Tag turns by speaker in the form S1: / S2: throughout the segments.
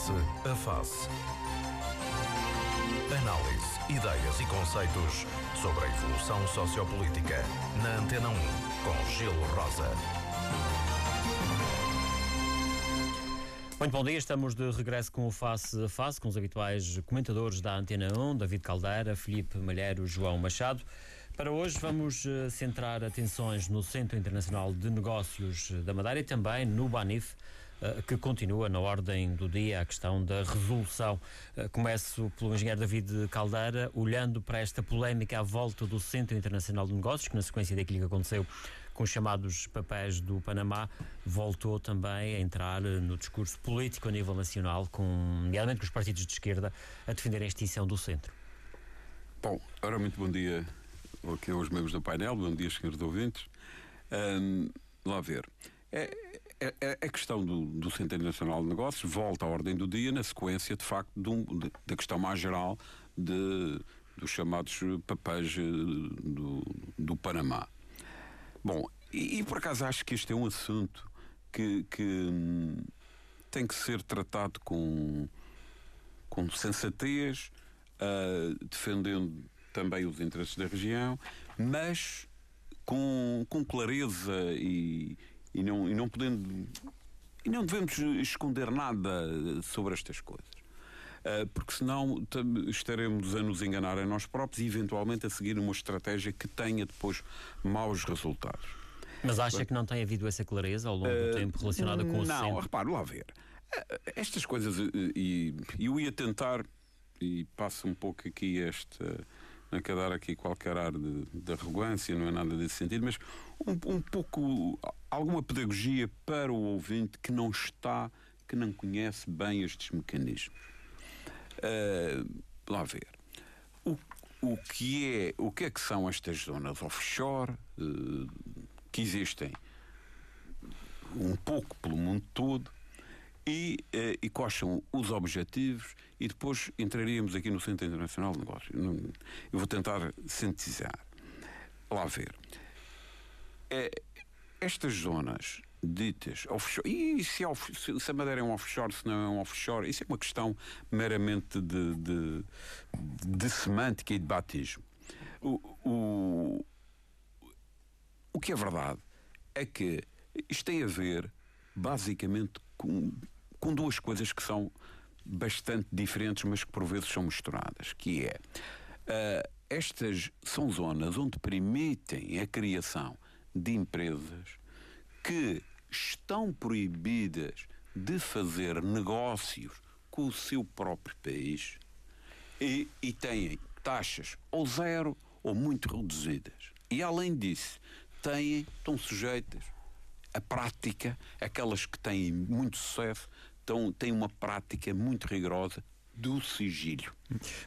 S1: Face a Face. Análise, ideias e conceitos sobre a evolução sociopolítica. Na Antena 1, com Gelo Rosa.
S2: Muito bom dia, estamos de regresso com o Face a Face, com os habituais comentadores da Antena 1, David Caldeira, Felipe Malheiro, João Machado. Para hoje vamos uh, centrar atenções no Centro Internacional de Negócios da Madeira e também no Banif, que continua na ordem do dia a questão da resolução. Uh, começo pelo engenheiro David Caldeira, olhando para esta polémica à volta do Centro Internacional de Negócios, que na sequência daquilo que aconteceu com os chamados papéis do Panamá, voltou também a entrar no discurso político a nível nacional, com, nomeadamente com os partidos de esquerda, a defender a extinção do centro.
S3: Bom, ora, muito bom dia aqui aos membros do painel, bom dia, senhores ouvintes. Um, lá ver. É, é, é, a questão do, do Centro Internacional de Negócios volta à ordem do dia na sequência, de facto, um, de, da questão mais geral de, dos chamados papéis eh, do, do Panamá. Bom, e, e, por acaso acho que este é um assunto que, que hum, tem que ser tratado com, com sensatez, uh, defendendo também os interesses da região, mas com, com clareza e, e, não, e não podendo. E não devemos esconder nada sobre estas coisas. Uh, porque senão estaremos a nos enganar a nós próprios e eventualmente a seguir uma estratégia que tenha depois maus resultados.
S2: Mas acha que não tem havido essa clareza ao longo do uh, tempo relacionada com o
S3: Não, repare, lá ver. Uh, estas coisas, e eu ia tentar, e passo um pouco aqui esta não é quer dar aqui qualquer ar de, de arrogância, não é nada desse sentido, mas um, um pouco, alguma pedagogia para o ouvinte que não está, que não conhece bem estes mecanismos. Uh, lá ver. O, o, que é, o que é que são estas zonas offshore uh, que existem um pouco pelo mundo todo e, uh, e quais são os objetivos e depois entraríamos aqui no Centro Internacional de Negócios. Eu vou tentar sintetizar. Lá ver. É, estas zonas ditas offshore. E se, se, a Madeira é um offshore, se não é um offshore, isso é uma questão meramente de, de, de semântica e de batismo. O, o, o que é verdade é que isto tem a ver, basicamente, com, com duas coisas que são bastante diferentes, mas que por vezes são misturadas, que é uh, estas são zonas onde permitem a criação de empresas que estão proibidas de fazer negócios com o seu próprio país e, e têm taxas ou zero ou muito reduzidas. E além disso, têm, estão sujeitas à prática, aquelas que têm muito sucesso, estão, têm uma prática muito rigorosa do sigilo.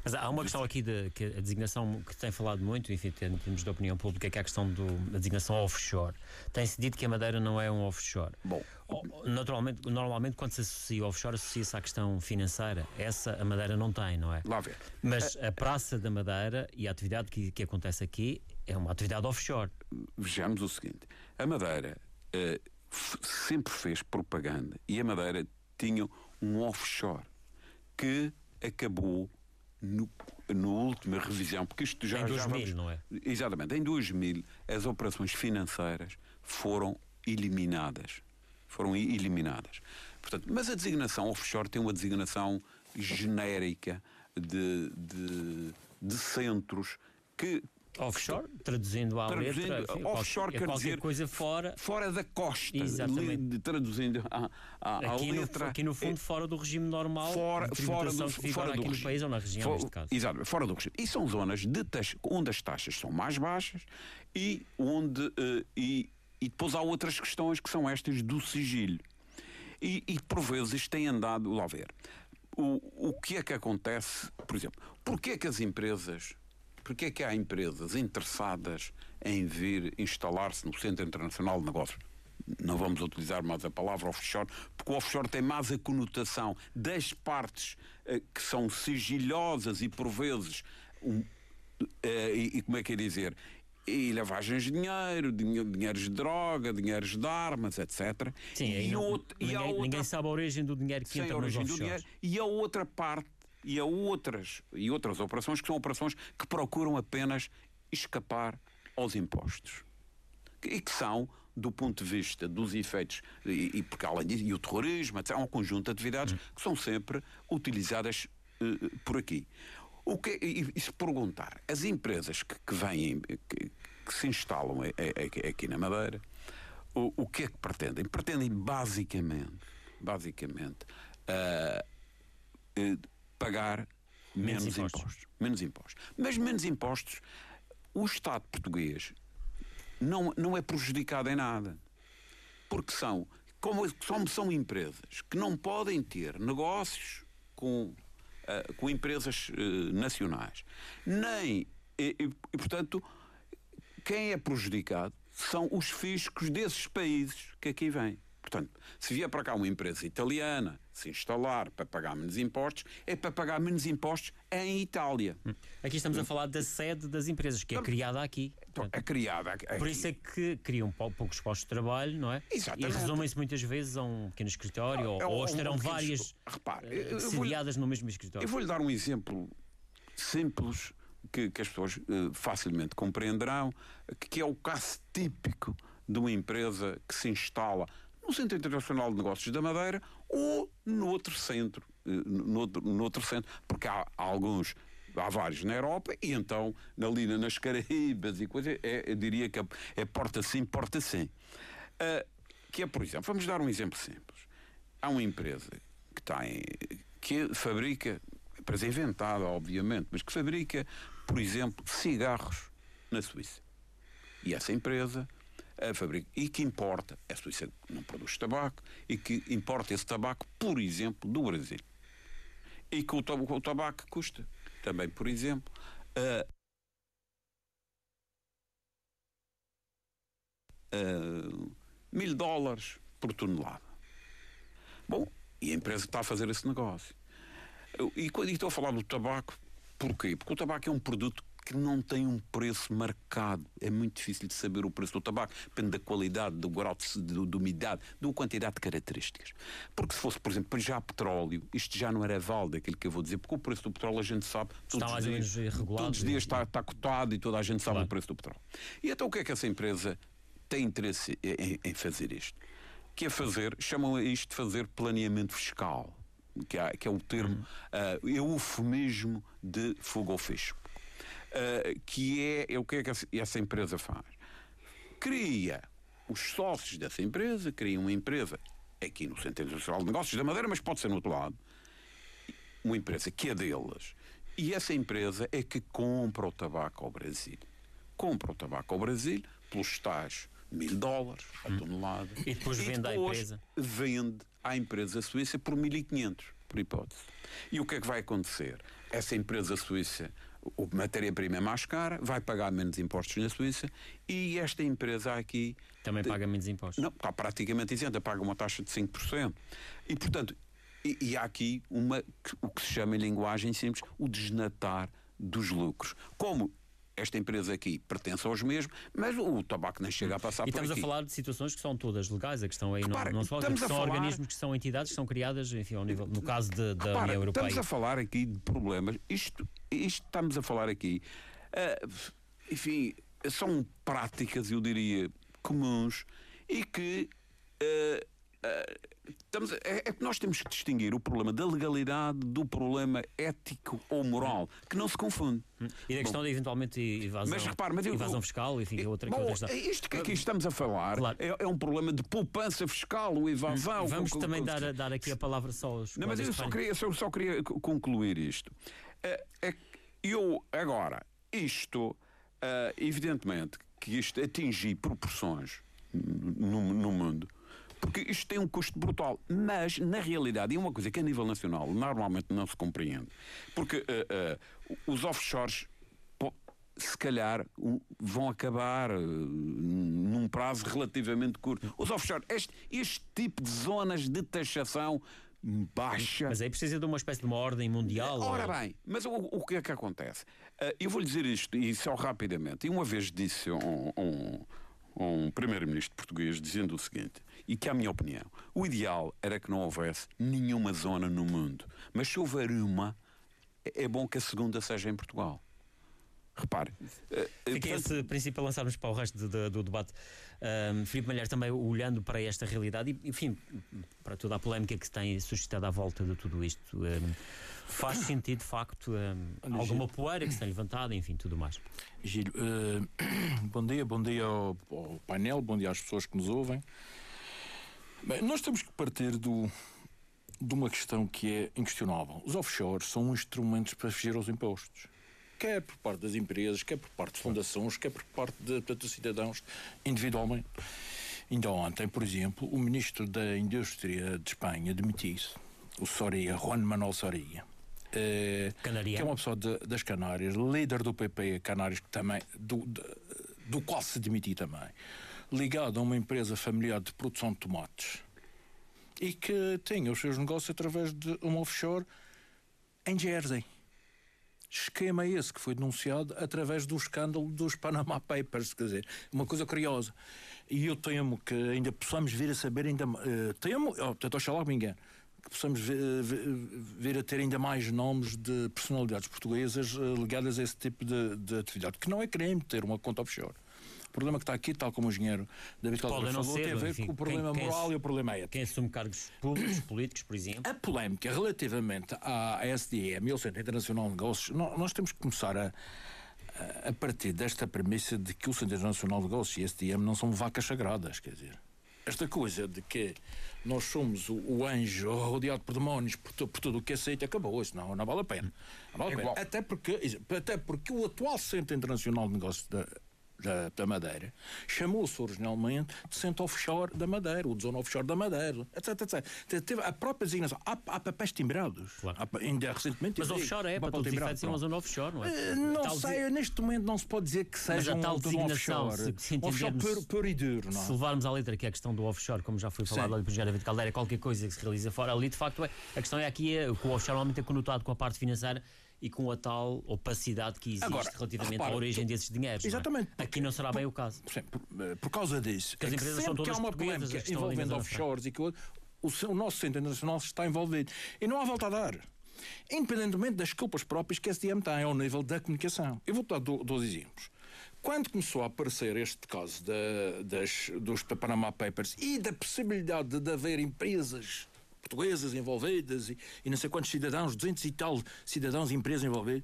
S2: Mas há uma questão aqui de que a designação que tem falado muito, enfim, em termos de opinião pública, que é a questão do, da designação offshore. Tem-se dito que a Madeira não é um offshore.
S3: Bom,
S2: naturalmente, normalmente quando se associa offshore, associa-se à questão financeira. Essa a Madeira não tem, não é?
S3: Lá ver.
S2: Mas a Praça da Madeira e a atividade que, que acontece aqui é uma atividade offshore.
S3: Vejamos o seguinte: a Madeira uh, sempre fez propaganda e a Madeira tinha um offshore que acabou no, no última revisão, porque isto já.
S2: Em 2000,
S3: já vamos,
S2: não é?
S3: Exatamente. Em 2000, as operações financeiras foram eliminadas. Foram eliminadas. Portanto, mas a designação offshore tem uma designação genérica de, de, de centros que
S2: Offshore, traduzindo à
S3: traduzindo,
S2: letra, enfim,
S3: offshore
S2: qualquer,
S3: quer
S2: qualquer
S3: dizer
S2: coisa fora.
S3: Fora da costa.
S2: Exatamente.
S3: traduzindo à, à,
S2: aqui
S3: à letra.
S2: No, aqui no fundo, é, fora do regime normal.
S3: Fora, fora do, fora do
S2: aqui
S3: regime.
S2: no país ou na região,
S3: For,
S2: neste caso.
S3: Exatamente, fora do regime. E são zonas de taxa, onde as taxas são mais baixas e onde. Uh, e, e depois há outras questões que são estas do sigilo. E, e por vezes tem andado. Lá ver. O, o que é que acontece, por exemplo, porquê é que as empresas porque é que há empresas interessadas em vir instalar-se no Centro Internacional de Negócios? Não vamos utilizar mais a palavra offshore, porque o offshore tem mais a conotação das partes eh, que são sigilhosas e por vezes um, eh, e, e, como é que é dizer e lavagens de dinheiro, dinhe- dinheiros de droga, dinheiros de armas, etc.
S2: Sim,
S3: e,
S2: não-
S3: e
S2: ninguém,
S3: há outra
S2: ninguém sabe a origem do dinheiro que entra
S3: a origem do dinheiro e a outra parte e a outras e outras operações que são operações que procuram apenas escapar aos impostos. E que são do ponto de vista dos efeitos e, e porque além disso e o terrorismo etc, há um conjunto de atividades que são sempre utilizadas eh, por aqui. O que e, e se perguntar as empresas que, que vêm que, que se instalam a- a- a- aqui na Madeira o, o que é que pretendem? Pretendem basicamente basicamente ah, eh, pagar
S2: Menos
S3: menos,
S2: impostos.
S3: impostos. Menos impostos. Mas menos impostos, o Estado português não, não é prejudicado em nada. Porque são, como, como são empresas que não podem ter negócios com, ah, com empresas eh, nacionais, nem, e, e, e, portanto, quem é prejudicado são os fiscos desses países que aqui vêm. Portanto, se vier para cá uma empresa italiana se instalar para pagar menos impostos, é para pagar menos impostos em Itália.
S2: Aqui estamos a falar da sede das empresas, que é criada aqui.
S3: Então, é criada aqui.
S2: Por isso é que criam pou- poucos postos de trabalho, não é?
S3: Exatamente.
S2: E resumem-se muitas vezes a um pequeno escritório ou,
S3: É um-
S2: ou
S3: um
S2: estarão
S3: pequeno
S2: várias
S3: Repare,
S2: eh, sediadas no mesmo escritório.
S3: Eu vou-lhe dar um exemplo simples que, que as pessoas eh, facilmente compreenderão, que é o caso típico de uma empresa que se instala no Centro Internacional de Negócios da Madeira ou no outro centro, eh, no outro, no outro centro, porque há, alguns Há vários na Europa e então ali nas Caraíbas e coisas, é, eu diria que é, é porta sim, porta sim. Ah, que é, por exemplo, vamos dar um exemplo simples. Há uma empresa que tem, que fabrica, empresa inventada, obviamente, mas que fabrica, por exemplo, cigarros na Suíça. E essa empresa a fabrica e que importa, a Suíça não produz tabaco, e que importa esse tabaco, por exemplo, do Brasil. E que o, tab- o tabaco custa também, por exemplo, mil dólares por tonelada. Bom, e a empresa está a fazer esse negócio. E e estou a falar do tabaco, porquê? Porque o tabaco é um produto que não tem um preço marcado. É muito difícil de saber o preço do tabaco. Depende da qualidade, do grau de, de, de umidade, da quantidade de características. Porque se fosse, por exemplo, já petróleo, isto já não era válido aquilo que eu vou dizer, porque o preço do petróleo a gente sabe. todos
S2: mais
S3: os dias,
S2: regulado
S3: Todos os
S2: e-
S3: dias está, está cotado e toda a gente sabe
S2: Claro.
S3: o preço do petróleo. E então o que é que essa empresa tem interesse em, em fazer isto? Que é fazer, chamam a isto de fazer planeamento fiscal, que é, que é o termo, ah, é o eufemismo de fogo ao fecho. Ah, que é, é o que é que essa, empresa faz? Cria os sócios dessa empresa, cria uma empresa aqui no Centro Internacional de Negócios da Madeira, mas pode ser no outro lado, uma empresa que é deles. E essa empresa é que compra o tabaco ao Brasil. Compra o tabaco ao Brasil pelos tais mil dólares a tonelada.
S2: E depois vende à
S3: depois
S2: empresa.
S3: Vende à empresa suíça por 1500, por hipótese. E o que é que vai acontecer? Essa empresa suíça, a matéria-prima é mais cara, vai pagar menos impostos na Suíça e esta empresa aqui
S2: Também paga menos impostos.
S3: não, está praticamente isenta, paga uma taxa de 5%. E, portanto, e, e há aqui uma, o que se chama em linguagem simples, o desnatar dos lucros. Como esta empresa aqui pertence aos mesmos, mas o tabaco nem chega a passar
S2: E
S3: por
S2: estamos
S3: aqui.
S2: a falar de situações que são todas legais, a questão aí
S3: Repara,
S2: não, não
S3: estamos
S2: que são
S3: falar-
S2: organismos que são entidades que são criadas, enfim, ao nível, no caso de- da
S3: Repara,
S2: União Europeia.
S3: Estamos a falar aqui de problemas. Isto, isto estamos a falar aqui. ah, enfim, são práticas, eu diria, comuns e que. ah, estamos é, é que nós temos que distinguir o problema da legalidade do problema ético ou moral, que não se confunde.
S2: E da questão de eventualmente evasão,
S3: Mas repare, mas eu-
S2: evasão fiscal, enfim, é outra, que
S3: Bom,
S2: outra questão.
S3: isto que aqui estamos a falar
S2: Claro.
S3: é, é um problema de poupança fiscal, o evasão.
S2: Vamos
S3: com-
S2: também
S3: com-
S2: dar, dar aqui a palavra só aos
S3: Não, mas eu só
S2: que
S3: queria, eu só queria concluir isto. É, é eu, agora, isto, ah, evidentemente, que isto atingir proporções no, no mundo, porque isto tem um custo brutal. Mas, na realidade, e uma coisa que a nível nacional normalmente não se compreende, porque ah, ah, os offshores se calhar vão acabar uh, num prazo relativamente curto. Os offshore, este, este tipo de zonas de taxação baixa.
S2: Mas aí precisa de uma espécie de uma ordem mundial.
S3: Ora
S2: ou...
S3: bem, mas o, o que é que acontece? Uh, eu vou-lhe dizer isto, e só rapidamente. E uma vez disse um, um, um primeiro-ministro português dizendo o seguinte, e que, a minha opinião, o ideal era que não houvesse nenhuma zona no mundo. Mas se houver uma, é bom que a segunda seja em Portugal. Repare.
S2: Uh, Fica portanto... esse princípio a lançarmos para o resto de, de, do debate. Um, Filipe Malheiro também olhando para esta realidade e, enfim, para toda a polémica que se tem suscitado à volta de tudo isto. Um, faz sentido, de facto, um, alguma poeira que se tem levantado, enfim, tudo mais.
S4: Gil, uh, bom dia, bom dia ao, ao, painel, bom dia às pessoas que nos ouvem. Bem, nós temos que partir do, de uma questão que é inquestionável. Os offshores são instrumentos para fugir aos impostos quer por parte das empresas, quer por parte de fundações, quer por parte de, de cidadãos individualmente. Ainda ontem, por exemplo, o ministro da Indústria de Espanha demitiu-se, o Soria, Juan Manuel Soria. Eh, que é uma pessoa de, das Canárias, líder do PP Canárias, que também, do, de, do qual se demitiu também, ligado a uma empresa familiar de produção de tomates e que tem os seus negócios através de uma offshore em Jersey esquema esse que foi denunciado através do escândalo dos Panama Papers, quer dizer, uma coisa curiosa. E eu temo que ainda possamos vir a saber ainda uh, temo, oh, portanto, oxalá me engano, que possamos vir, vir, a ter ainda mais nomes de personalidades portuguesas uh, ligadas a esse tipo de, de atividade, que não é crime ter uma conta offshore. O problema que está aqui, tal como o engenheiro David Caldeira falou, ser, tem a ver enfim, com o problema quem, moral quem, e o problema ético.
S2: Quem assume cargos públicos, políticos, por exemplo?
S4: A polémica relativamente à SDM e ao Centro Internacional de Negócios, nós temos que começar a, a partir desta premissa de que o Centro Internacional de Negócios e a SDM não são vacas sagradas, quer dizer. Esta coisa de que nós somos o, o anjo rodeado por demónios por, por tudo o que aceita, acabou. Isso não, não vale a pena. Não vale a pena. Até, porque, até porque o atual Centro Internacional de Negócios da, da, da Madeira, chamou-se originalmente de Centro Offshore da Madeira, o de Zona Offshore da Madeira, etc, etc. Teve a própria designação. Há, há papéis timbrados. Claro. Há, ainda recentemente.
S2: Mas offshore é, para todos os efeitos, é uma zona offshore, não é?
S4: Uh, não sei, neste momento não se pode dizer que seja
S2: a tal um, designação, offshore. Se, se
S4: offshore puro, puro e duro, não
S2: é? Se levarmos à letra que é a questão do offshore, como já foi falado Sim. ali por David Caldeira, qualquer coisa que se realiza fora ali, de facto, é, a questão é aqui é, o offshore normalmente é conotado com a parte financeira e com a tal opacidade que existe Agora, relativamente repara, à origem tu, desses dinheiros.
S4: Exatamente.
S2: Não é? Aqui não será
S4: por,
S2: bem o caso.
S4: Por, por, por causa disso, que as é empresas que são todas que há uma polémica envolvendo offshores e que o, o, o nosso centro internacional está envolvido. E não há volta a dar independentemente das culpas próprias que a SDM tem ao nível da comunicação. Eu vou dar dois exemplos. Quando começou a aparecer este caso da, das, dos Panama Papers e da possibilidade de haver empresas portuguesas envolvidas e, e não sei quantos cidadãos, 200 e tal cidadãos e empresas envolvidas,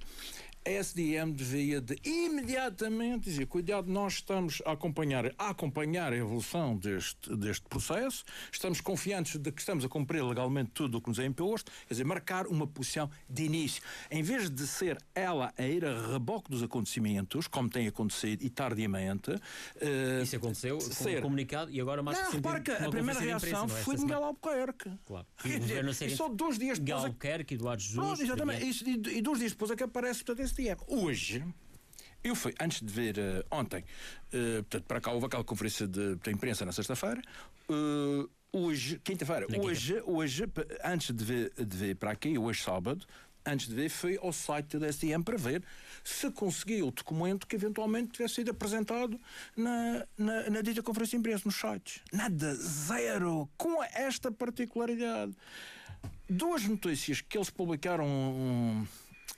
S4: a SDM devia de imediatamente dizer, cuidado, nós estamos a acompanhar, a acompanhar a evolução deste, deste processo, estamos confiantes de que estamos a cumprir legalmente tudo o que nos é imposto, quer dizer, marcar uma posição de início. Em vez de ser ela a ir a reboque dos acontecimentos, como tem acontecido e tardiamente...
S2: Uh, Isso aconteceu, ser... comunicado e agora mais
S4: Não, repara que a primeira reação imprensa, é? foi de Miguel Albuquerque.
S2: Claro.
S4: E, e só dois dias depois...
S2: Miguel Albuquerque, Eduardo. Pronto,
S4: exatamente. E, e, dois dias depois é que aparece, portanto, STM. Hoje, eu fui, antes de ver uh, ontem, uh, portanto, para cá houve aquela conferência de, de imprensa na sexta-feira. Uh, hoje, quinta-feira, hoje, hoje, antes de ver, de ver para aqui, hoje sábado, antes de ver, fui ao site da STM para ver se conseguia o documento que eventualmente tivesse sido apresentado na, na, na dita conferência de imprensa nos sites. Nada, zero, com esta particularidade. Duas notícias que eles publicaram. Um,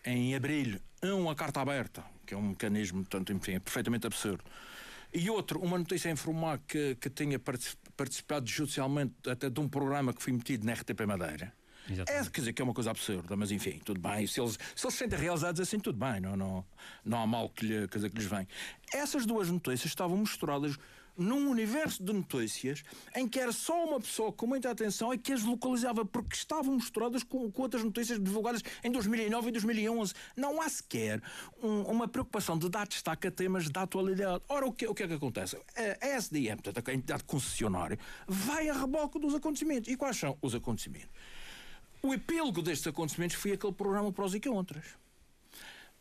S4: em abril, um, a carta aberta, que é um mecanismo, portanto, enfim, é perfeitamente absurdo. E outro, uma notícia a informar que, que tinha participado judicialmente até de um programa que foi metido na RTP Madeira. Exatamente. É, quer dizer, que é uma coisa absurda, mas enfim, tudo bem. Se eles se, eles se sentem realizados assim, tudo bem, não, não, não há mal que, lhe, dizer, que lhes vem. Essas duas notícias estavam misturadas num universo de notícias em que era só uma pessoa com muita atenção e que as localizava porque estavam misturadas com, com outras notícias divulgadas em 2009 e 2011. Não há sequer um, uma preocupação de dar destaque a temas da atualidade. Ora, o que, o que é que acontece? A SDM, portanto, a entidade concessionária, vai a reboque dos acontecimentos. E quais são os acontecimentos? O epílogo destes acontecimentos foi aquele programa Prós e Contras.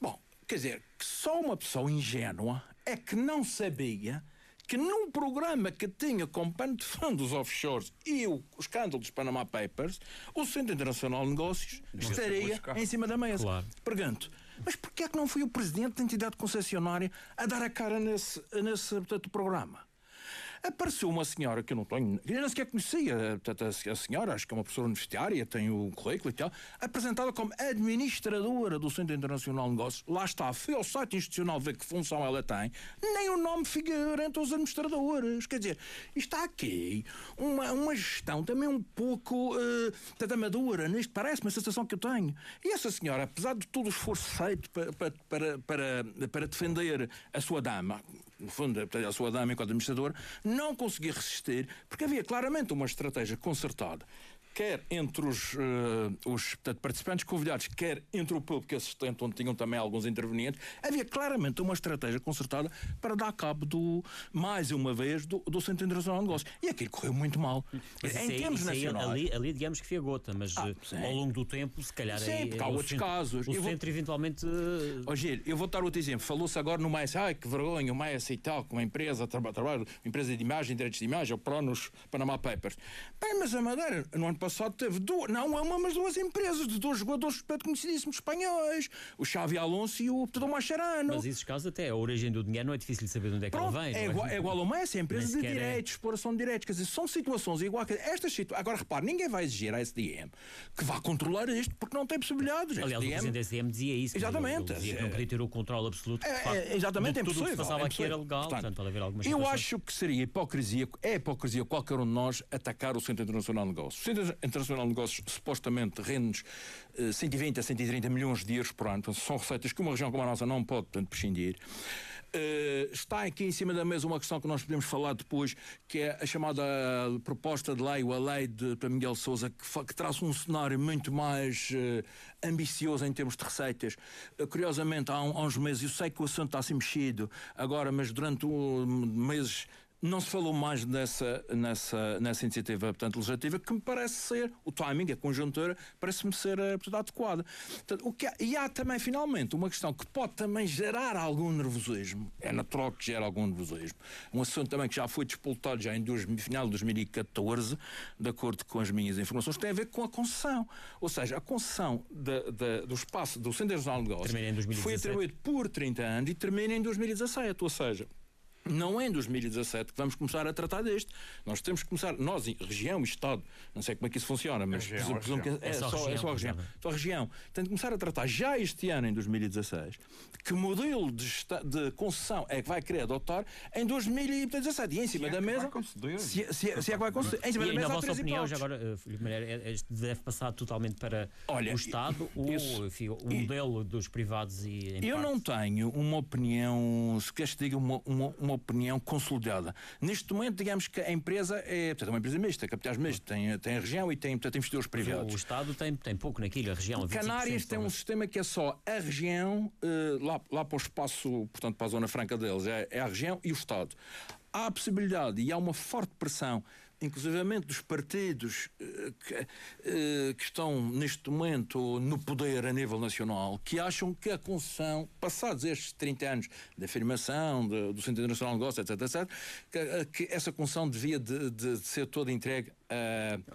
S4: Bom, quer dizer, que só uma pessoa ingênua é que não sabia que num programa que tinha como pano de fundo os offshores e o, escândalo dos Panama Papers, o Centro Internacional de Negócios estaria em cima da mesa.
S2: Claro.
S4: Pergunto, mas porquê é que não foi o presidente da entidade concessionária a dar a cara nesse, nesse portanto, programa? Apareceu uma senhora que eu não tenho, eu nem sequer conhecia, a senhora, acho que é uma professora universitária, tem o currículo e tal, apresentada como administradora do Centro Internacional de Negócios. Lá está, foi ao site institucional ver que função ela tem, nem o nome figura entre os administradores. Quer dizer, está aqui uma, uma gestão também um pouco uh, amadora, nisto parece uma sensação que eu tenho. E essa senhora, apesar de todo o esforço feito para, para, para, para defender a sua dama, no fundo, a sua dama enquanto administrador, não conseguia resistir, porque havia claramente uma estratégia concertada quer entre os, uh, os portanto, participantes convidados, quer entre o público assistente, onde tinham também alguns intervenientes, havia claramente uma estratégia concertada para dar cabo, do, mais uma vez, do, do Centro Internacional de Negócios. E aquilo correu muito mal.
S2: Mas em termos nacionais. ali, ali, digamos que foi a gota, mas ah, eh, ao longo do tempo, se calhar
S4: sim,
S2: é.
S4: Porque há outros
S2: centro,
S4: casos.
S2: O eu centro, vou... eventualmente.
S4: Oh, Gil, eu vou dar outro exemplo. Falou-se agora no mais, ai que vergonha, o mais e tal, com uma empresa, trabalho, uma empresa de imagem, direitos de imagem, o Pronos Panama Papers. Bem, mas a Madeira, no ano passado, teve duas, não uma, mas duas empresas de dois jogadores conhecidíssimos espanhóis, o Xavi Alonso e o Pedro Macharano.
S2: Mas esses casos, até a origem do dinheiro não é difícil de saber de onde é que
S4: Pronto,
S2: ele vem.
S4: É,
S2: é?
S4: igual, é igual ao Messi, é empresa de direitos, é. exploração de direitos. Quer dizer, são situações igual que estas situações. Agora, repare, ninguém vai exigir à SDM que vá controlar isto porque não tem possibilidades.
S2: Aliás, SDM... o presidente da SDM dizia isso.
S4: Exatamente.
S2: Ele dizia que não podia ter o controle absoluto.
S4: É, facto, é, exatamente, é
S2: impossível.
S4: Tudo
S2: que se passava
S4: é
S2: aqui era legal. Portanto, portanto haver algumas
S4: eu acho que seria hipocrisia, é hipocrisia qualquer um de nós atacar o Centro Internacional de Negócios. O Centro Internacional de Negócios supostamente rende-nos 120 a 130 milhões de euros por ano. Portanto, são receitas que uma região como a nossa não pode, portanto, prescindir. Uh, está aqui em cima da mesa uma questão que nós podemos falar depois, que é a chamada proposta de lei, ou a lei de para Miguel Souza, que, que traz um cenário muito mais uh, ambicioso em termos de receitas. Uh, curiosamente, há, um, há, uns meses, eu sei que o assunto está assim mexido agora, mas durante um, meses não se falou mais nessa, nessa, nessa iniciativa portanto, legislativa, que me parece ser, o timing, a conjuntura, parece-me ser eh, portanto, adequada. Portanto, o que há, e há também, finalmente, uma questão que pode também gerar algum nervosismo. É natural que gere algum nervosismo. Um assunto também que já foi disputado já em dois, final de 2014, de acordo com as minhas informações, tem a ver com a concessão. Ou seja, a concessão de, de, do espaço do Centro Nacional de Negócios foi atribuído por 30 anos e termina em 2017. Ou seja, não é em 2017 que vamos começar a tratar deste. Nós temos que começar, nós, região e Estado, não sei como é que isso funciona, mas
S3: região,
S4: presumo, que é, é, só, região, é só a região. Só a região. Tem de começar a tratar já este ano, em 2016, que modelo de, de concessão é que vai querer adotar em 2017. E em cima
S3: se
S4: da
S3: é
S4: mesa.
S3: Se,
S4: se, se, é que vai conceder. Em cima
S2: e,
S4: da mesa,
S2: na vossa opinião, já agora, eh, Filipe Maneira, este deve passar totalmente para Olha, o Estado ou enfim, o modelo dos privados e.
S4: eu
S2: parte?
S4: não tenho uma opinião, se queres que diga, uma, uma, uma opinião consolidada. Neste momento, digamos que a empresa é, portanto, é uma empresa mista, capitais mistos, tem, tem a região e tem, portanto, investidores privados.
S2: O Estado tem, tem pouco naquilo, a região.
S4: Canárias tem um sistema que é só a região, uh, lá, lá para o espaço, portanto, para a zona franca deles, é, é a região e o Estado. Há a possibilidade e há uma forte pressão inclusivamente dos partidos eh, que, eh, que, estão neste momento no poder a nível nacional, que acham que a concessão, passados estes 30 anos de afirmação de, do Centro Internacional de Negócios, etc., etc., que, eh, que essa concessão devia de, de, de ser toda entregue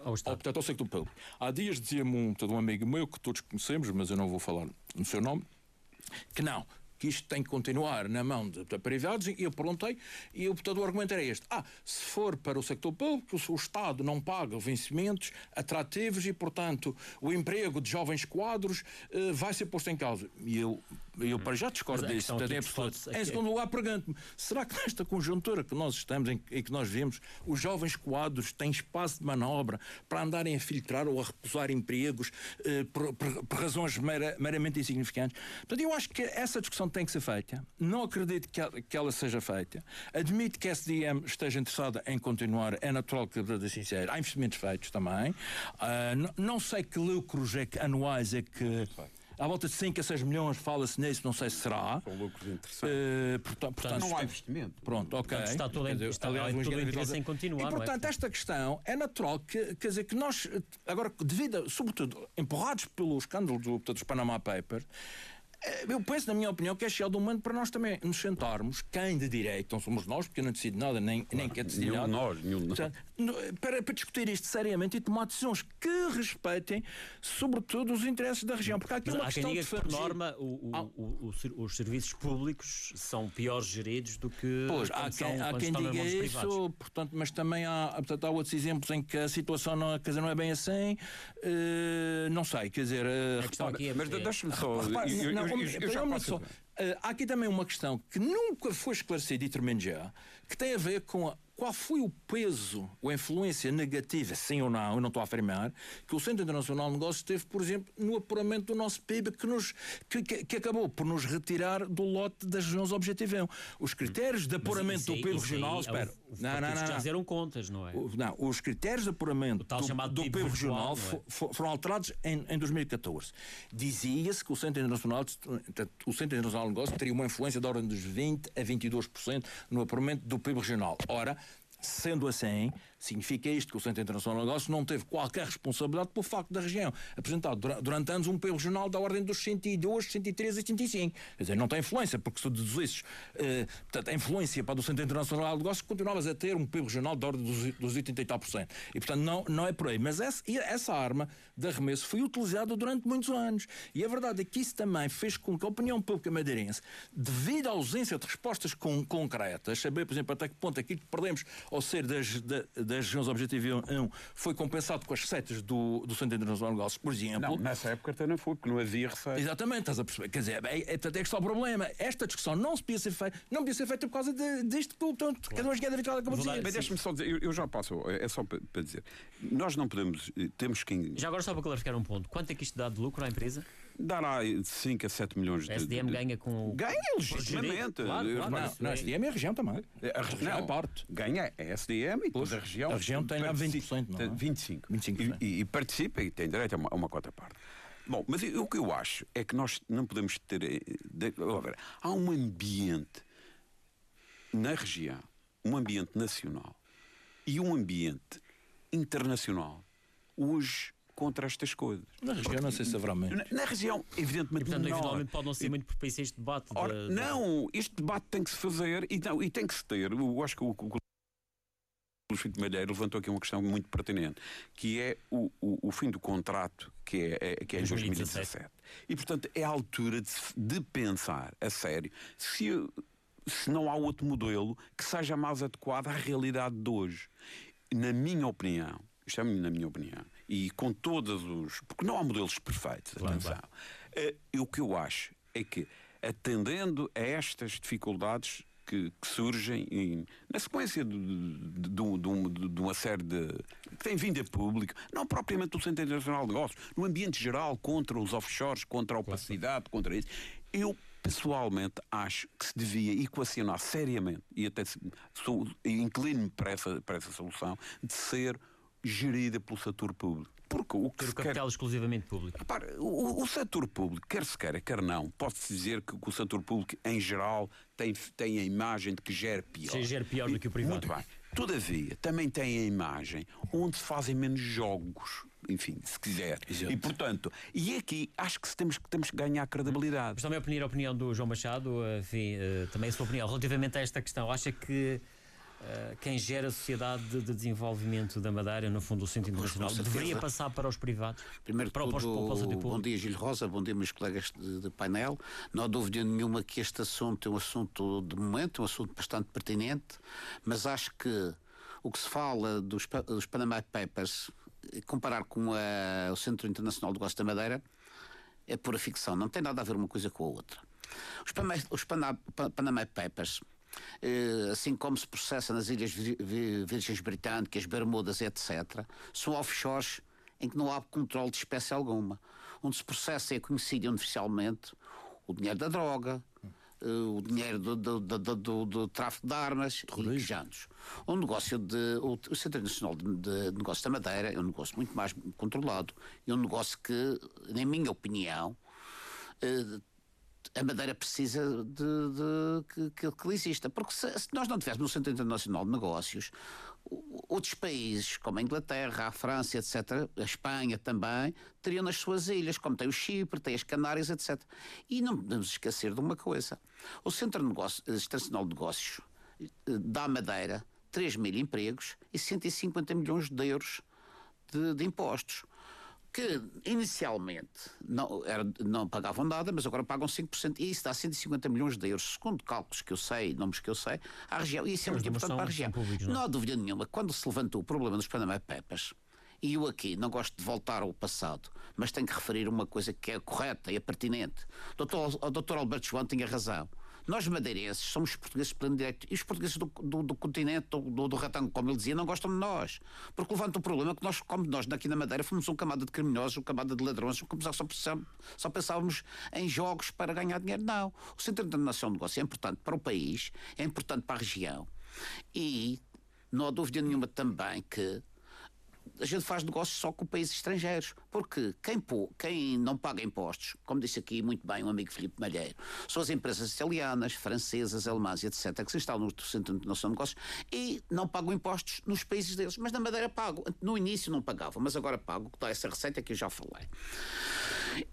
S4: ao. Ao, ao sector público. Há dias dizia-me um, um amigo meu, que todos conhecemos, mas eu não vou falar no seu nome, que não, que isto tem que continuar na mão de, de privados, e eu perguntei, e o, portanto, o argumento era este. Ah, se for para o sector público, o Estado não paga vencimentos atrativos e, portanto, o emprego de jovens quadros uh, vai ser posto em causa. E eu eu para já discordo disso. Portanto, é absoluto. Em segundo lugar, pergunto-me: será que nesta conjuntura que nós estamos, em, em, que nós vivemos, os jovens quadros têm espaço de manobra para andarem a filtrar ou a recusar empregos eh, por, por, por, razões mera, meramente insignificantes? Portanto, eu acho que essa discussão tem que ser feita. Não acredito que, ela, que ela seja feita. Admito que a SDM esteja interessada em continuar. É natural que, para sincero, há investimentos feitos também. Uh, não sei que lucros é que, anuais é que à volta de 5 a 6 milhões fala-se nisso, não sei se será.
S3: São lucros interessantes. Uh,
S4: portanto, portanto, não
S3: há investimento.
S4: Pronto, ok.
S2: Portanto, está todo, dizer, está, aliás, todo o interesse em continuar.
S4: E, portanto,
S2: é?
S4: esta questão é natural que, quer dizer, que nós, agora, devido, sobretudo, empurrados pelo escândalo do, dos Panama Papers, Eh, eu penso, na minha opinião, que é cheio do momento para nós também nos sentarmos, quem de direito, não somos nós, porque eu não decido nada, nem, claro, nem quer decidir
S3: nenhum
S4: nada.
S3: Nós, nenhum nós.
S4: Para, para discutir isto seriamente e tomar decisões que respeitem, sobretudo, os interesses da região. Porque há aqui
S2: Mas
S4: uma
S2: há
S4: questão
S2: quem
S4: de
S2: diga que, por norma, o, o, o, os serviços públicos são piores geridos do que
S4: pois, há quem, há quem diga isso, privados. portanto, mas também há, portanto, há outros exemplos em que a situação não, quer dizer, não é bem assim. Uh, não sei, quer dizer. Uh,
S2: a aqui é,
S3: mas deixa-me só.
S4: Repara, eu, não, eu, eu, eu já passo... Uh, há aqui também uma questão que nunca foi esclarecida e tremendo já, que tem a ver com a qual foi o peso ou a influência negativa, sim ou não, eu não estou a afirmar, que o Centro Internacional de Negócios teve, por exemplo, no apuramento do nosso PIB, que, nos, que, que, que acabou por nos retirar do lote das regiões Objetivo 1. Os critérios de apuramento
S2: isso,
S4: do PIB
S2: regional,
S4: espera.
S2: É não, não, não, já fizeram contas, não é?
S4: Não, os critérios de apuramento do, do PIB, regional é? foram alterados em, em 2014. Dizia-se que o Centro Internacional, o Centro Internacional de Negócios teria uma influência da ordem dos 20 a 22% no apuramento do PIB regional. Ora, Sendo assim, significa isto que o Centro Internacional de Negócios não teve qualquer responsabilidade pelo facto da região apresentar durante anos um PIB regional da ordem dos 102, 103 e 105. Quer dizer, não tem influência, porque se deduzisses uh, portanto, a influência para o Centro Internacional de Negócios, continuavas a ter um PIB regional da ordem dos, dos 80 e tal por cento. E, portanto, não, não é por aí. Mas essa, essa arma de arremesso foi utilizada durante muitos anos. E a verdade é que isso também fez com que a opinião pública madeirense, devido à ausência de respostas com, concretas, saber, por exemplo, até que ponto aquilo que perdemos ao ser das, das, das regiões Objetivo 1 foi compensado com as receitas do, do Centro Internacional de Negócios, por exemplo.
S3: Não, nessa época até não foi, porque não havia receitas.
S4: Exatamente, estás a perceber. Quer dizer, é, é, é, é que está o problema. Esta discussão não se podia ser feita, não podia ser feita por causa de, disto que o claro. cada um da vitória acabou de dizer.
S3: Mas deixa-me só dizer, eu, eu, já passo, é só para, para dizer, nós não podemos, eh, temos que.
S2: Já agora só para clarificar um ponto, quanto é que isto dá de lucro à empresa?
S3: Dará 5 a 7 milhões
S2: de. A SDM de, ganha com.
S3: Ganha legitimamente.
S4: Claro, claro, não, não, a SDM é a região também.
S3: A, região é parte. Ganha a SDM e depois a região.
S4: A região tem lá 20%, não é?
S3: 25%. 25%. E, e, participa e tem direito a uma, a uma cota parte. Bom, mas o que eu acho é que nós não podemos ter. Eh, de, ver, há um ambiente na região, um ambiente nacional e um ambiente internacional. Hoje contra estas coisas.
S4: Na região não sei se haverá menos.
S3: Na, na região, evidentemente,
S2: e, portanto, menor. eventualmente pode não ser muito propício este debate.
S3: Ora, de, não, este debate tem que se fazer e, não, e tem que se ter. Eu acho que o, o o Chico Malheiro levantou aqui uma questão muito pertinente, que é o, o, o fim do contrato, que é, é que é em 2017. E, portanto, é a altura de, de pensar a sério se, se não há outro modelo que seja mais adequado à realidade de hoje. Na minha opinião, isto é na minha opinião, e com todos os. Porque não há modelos perfeitos, claro, atenção. Claro. Uh, o que eu acho é que, atendendo a estas dificuldades que, que surgem em, na sequência de, de, de, de, uma série de. que tem vindo a público, não propriamente do Centro Internacional de Negócios, no ambiente geral, contra os offshores, contra a opacidade, contra isso. Eu pessoalmente acho que se devia equacionar seriamente, e até inclino-me para essa, para essa solução, de ser gerida pelo setor público.
S2: Porque o que Ter o capital quer... exclusivamente público.
S3: Repara, o, o, setor público, quer se queira, quer não, pode-se dizer que, o setor público, em geral, tem, tem a imagem de que gera pior.
S2: Se gera pior do que o privado.
S3: Muito bem. Todavia, também tem a imagem onde se fazem menos jogos, enfim, se quiser. Exato. E portanto, e aqui acho que temos, temos que ganhar credibilidade.
S2: Mas também a opinião, a opinião do João Machado, enfim, eh, também a sua opinião relativamente a esta questão. Acha que eh, quem gera a Sociedade de Desenvolvimento da Madeira, no fundo, o Centro Internacional, deveria passar para os privados?
S5: Primeiro para, tudo, para, para bom dia, Gil Rosa, bom dia, meus colegas de, de, painel. Não há dúvida nenhuma que este assunto é um assunto de momento, um assunto bastante pertinente, mas acho que o que se fala dos, dos Panama Papers, comparar com a, o Centro Internacional de Negócios da Madeira, é pura ficção, não tem nada a ver uma coisa com a outra. Os Panama, os Panama, Panama Papers eh, assim como se processa nas Ilhas Virgens Britânicas, Bermudas, etc., são offshores em que não há controle de espécie alguma. Onde se processa é conhecido oficialmente o dinheiro da droga, eh, o dinheiro do, do, do, do, do tráfico de armas e quejantes. O negócio de. O, o Centro Nacional de, de Negócios da Madeira é um negócio muito mais controlado. É um negócio que, na minha opinião, eh, a Madeira precisa de, de que, que, que exista. Porque se, se, nós não tivéssemos no Centro Internacional de Negócios, outros países, como a Inglaterra, a França, etc., a Espanha também, teriam nas suas ilhas, como tem o Chipre, tem as Canárias, etc. E não podemos esquecer de uma coisa: o Centro de Negócio, Internacional de Negócios eh, dá Madeira 3 mil empregos e 150 milhões de euros de, de impostos que inicialmente não, era, não pagavam nada, mas agora pagam 5%, e isso dá 150 milhões de euros, segundo cálculos que eu sei, nomes que eu sei, à região. E isso é muito importante para a região. Públicos, não? É? não há dúvida nenhuma, quando se levantou o problema dos Panama Papers, e eu aqui não gosto de voltar ao passado, mas tenho que referir uma coisa que é correta e é pertinente. O doutor, o doutor Alberto João tinha razão. Nós madeirenses somos portugueses de plano direito e os portugueses do, do, do continente, do, do, retângulo, como ele dizia, não gostam de nós. Porque levanta o problema que nós, como nós daqui na Madeira, fomos uma camada de criminosos, uma camada de ladrões, só, só pensávamos em jogos para ganhar dinheiro. Não. O Centro Internacional de Negócio é importante para o país, é importante para a região e não há dúvida nenhuma também que a gente faz negócios só com países estrangeiros. Porque quem, pô, quem não paga impostos, como disse aqui muito bem o amigo Filipe Malheiro, são as empresas italianas, francesas, alemãs etc., que se instalam no Centro Nação de Negócios e não pagam impostos nos países deles. Mas na Madeira pago. No início não pagavam, mas agora pago, que dá essa receita que eu já falei.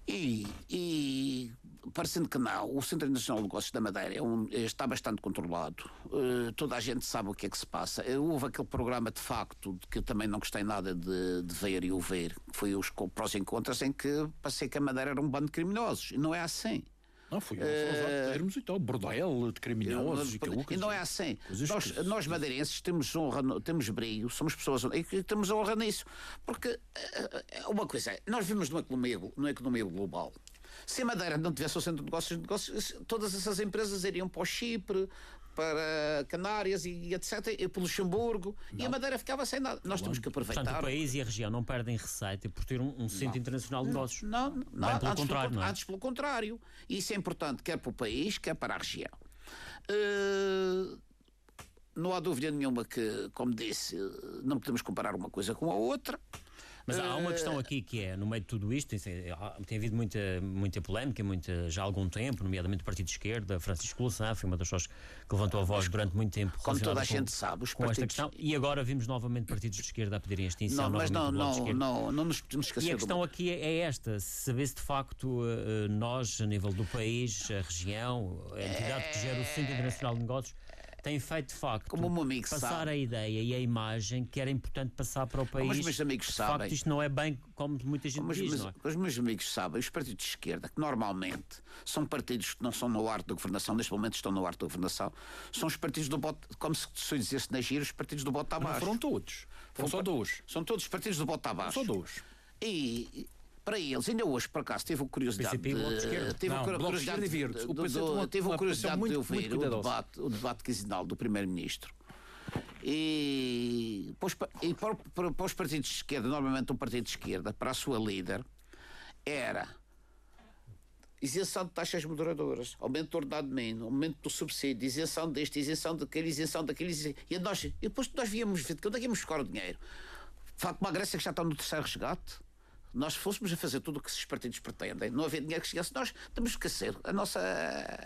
S5: E, e parecendo que não, o Centro Internacional de Negócios da Madeira é um, está bastante controlado. Uh, toda a gente sabe o que é que se passa. Uh, houve aquele programa de facto que eu também não gostei nada de, de ver e ouvir, que foi os prós e contras, em que passei que a Madeira era um bando de criminosos. E não é assim.
S4: Não, eu uh, termos e tal, bordel de criminosos
S5: e, e não é assim. Nós, nós madeirenses temos honra, temos brilho, somos pessoas e temos honra nisso. Porque uma coisa, nós vivemos numa economia, numa economia global. Se a Madeira não tivesse o centro de negócios, de negócios todas essas empresas iriam para o Chipre, para Canárias e etc, e para Luxemburgo, não. e a Madeira ficava sem nada. Nós temos que aproveitar.
S2: Portanto, o país e a região não perdem receita por ter um, um centro não. internacional de negócios.
S5: Não, não, não pelo antes, contrário, pelo, não é? antes pelo contrário. Isso é importante, quer para o país, quer para a região. Uh, não há dúvida nenhuma que, como disse, não podemos comparar uma coisa com a outra.
S2: Mas há uma questão aqui que é, no meio de tudo isto, tem havido muita, muita polémica, muita, já há algum tempo, nomeadamente o Partido de Esquerda, Francisco Louçã foi uma das pessoas que levantou a voz durante muito tempo.
S5: Como toda a gente sabe, os
S2: com partidos... esta questão. E agora vimos novamente partidos de esquerda a pedirem extinção.
S5: Não, mas não, não, não, não nos podemos esquecer.
S2: E a questão aqui é esta: saber se de facto eh, nós, a nível do país, a região, a entidade que gera o Centro Internacional de Negócios, tem feito de facto
S5: Como um amigo
S2: passar
S5: sabe.
S2: a ideia e a imagem que era importante passar para o país. Como
S5: os meus amigos
S2: de
S5: sabem.
S2: facto, isto não é bem como muita gente como diz. Os meus,
S5: é? os meus amigos sabem, os partidos de esquerda, que normalmente são partidos que não são no arte da governação, neste momento estão no arte da governação, são os partidos do bote, como se, se dissesse na gira, os partidos do bote abaixo. Não
S4: foram todos. Foram só dois.
S5: São todos os partidos do bote abaixo.
S4: Só dois.
S5: E para eles, ainda hoje, por acaso, teve a curiosidade
S2: PCP, de,
S5: teve
S2: não,
S5: a curiosidade, de, de, de, teve a curiosidade muito, de ouvir o debate, o debate quinzenal do Primeiro-Ministro. E, e para, para, para, os partidos de esquerda, normalmente um partido de esquerda, para a sua líder, era isenção de taxas moderadoras, aumento do ordenado mínimo, aumento do subsídio, isenção deste, isenção daquele, isenção daquele. E, nós, e depois nós víamos ver que onde é que íamos buscar o dinheiro? Fala com uma Grécia que já está no terceiro resgate nós fôssemos a fazer tudo o que esses partidos pretendem, não havia dinheiro que chegasse, nós temos que esquecer a nossa,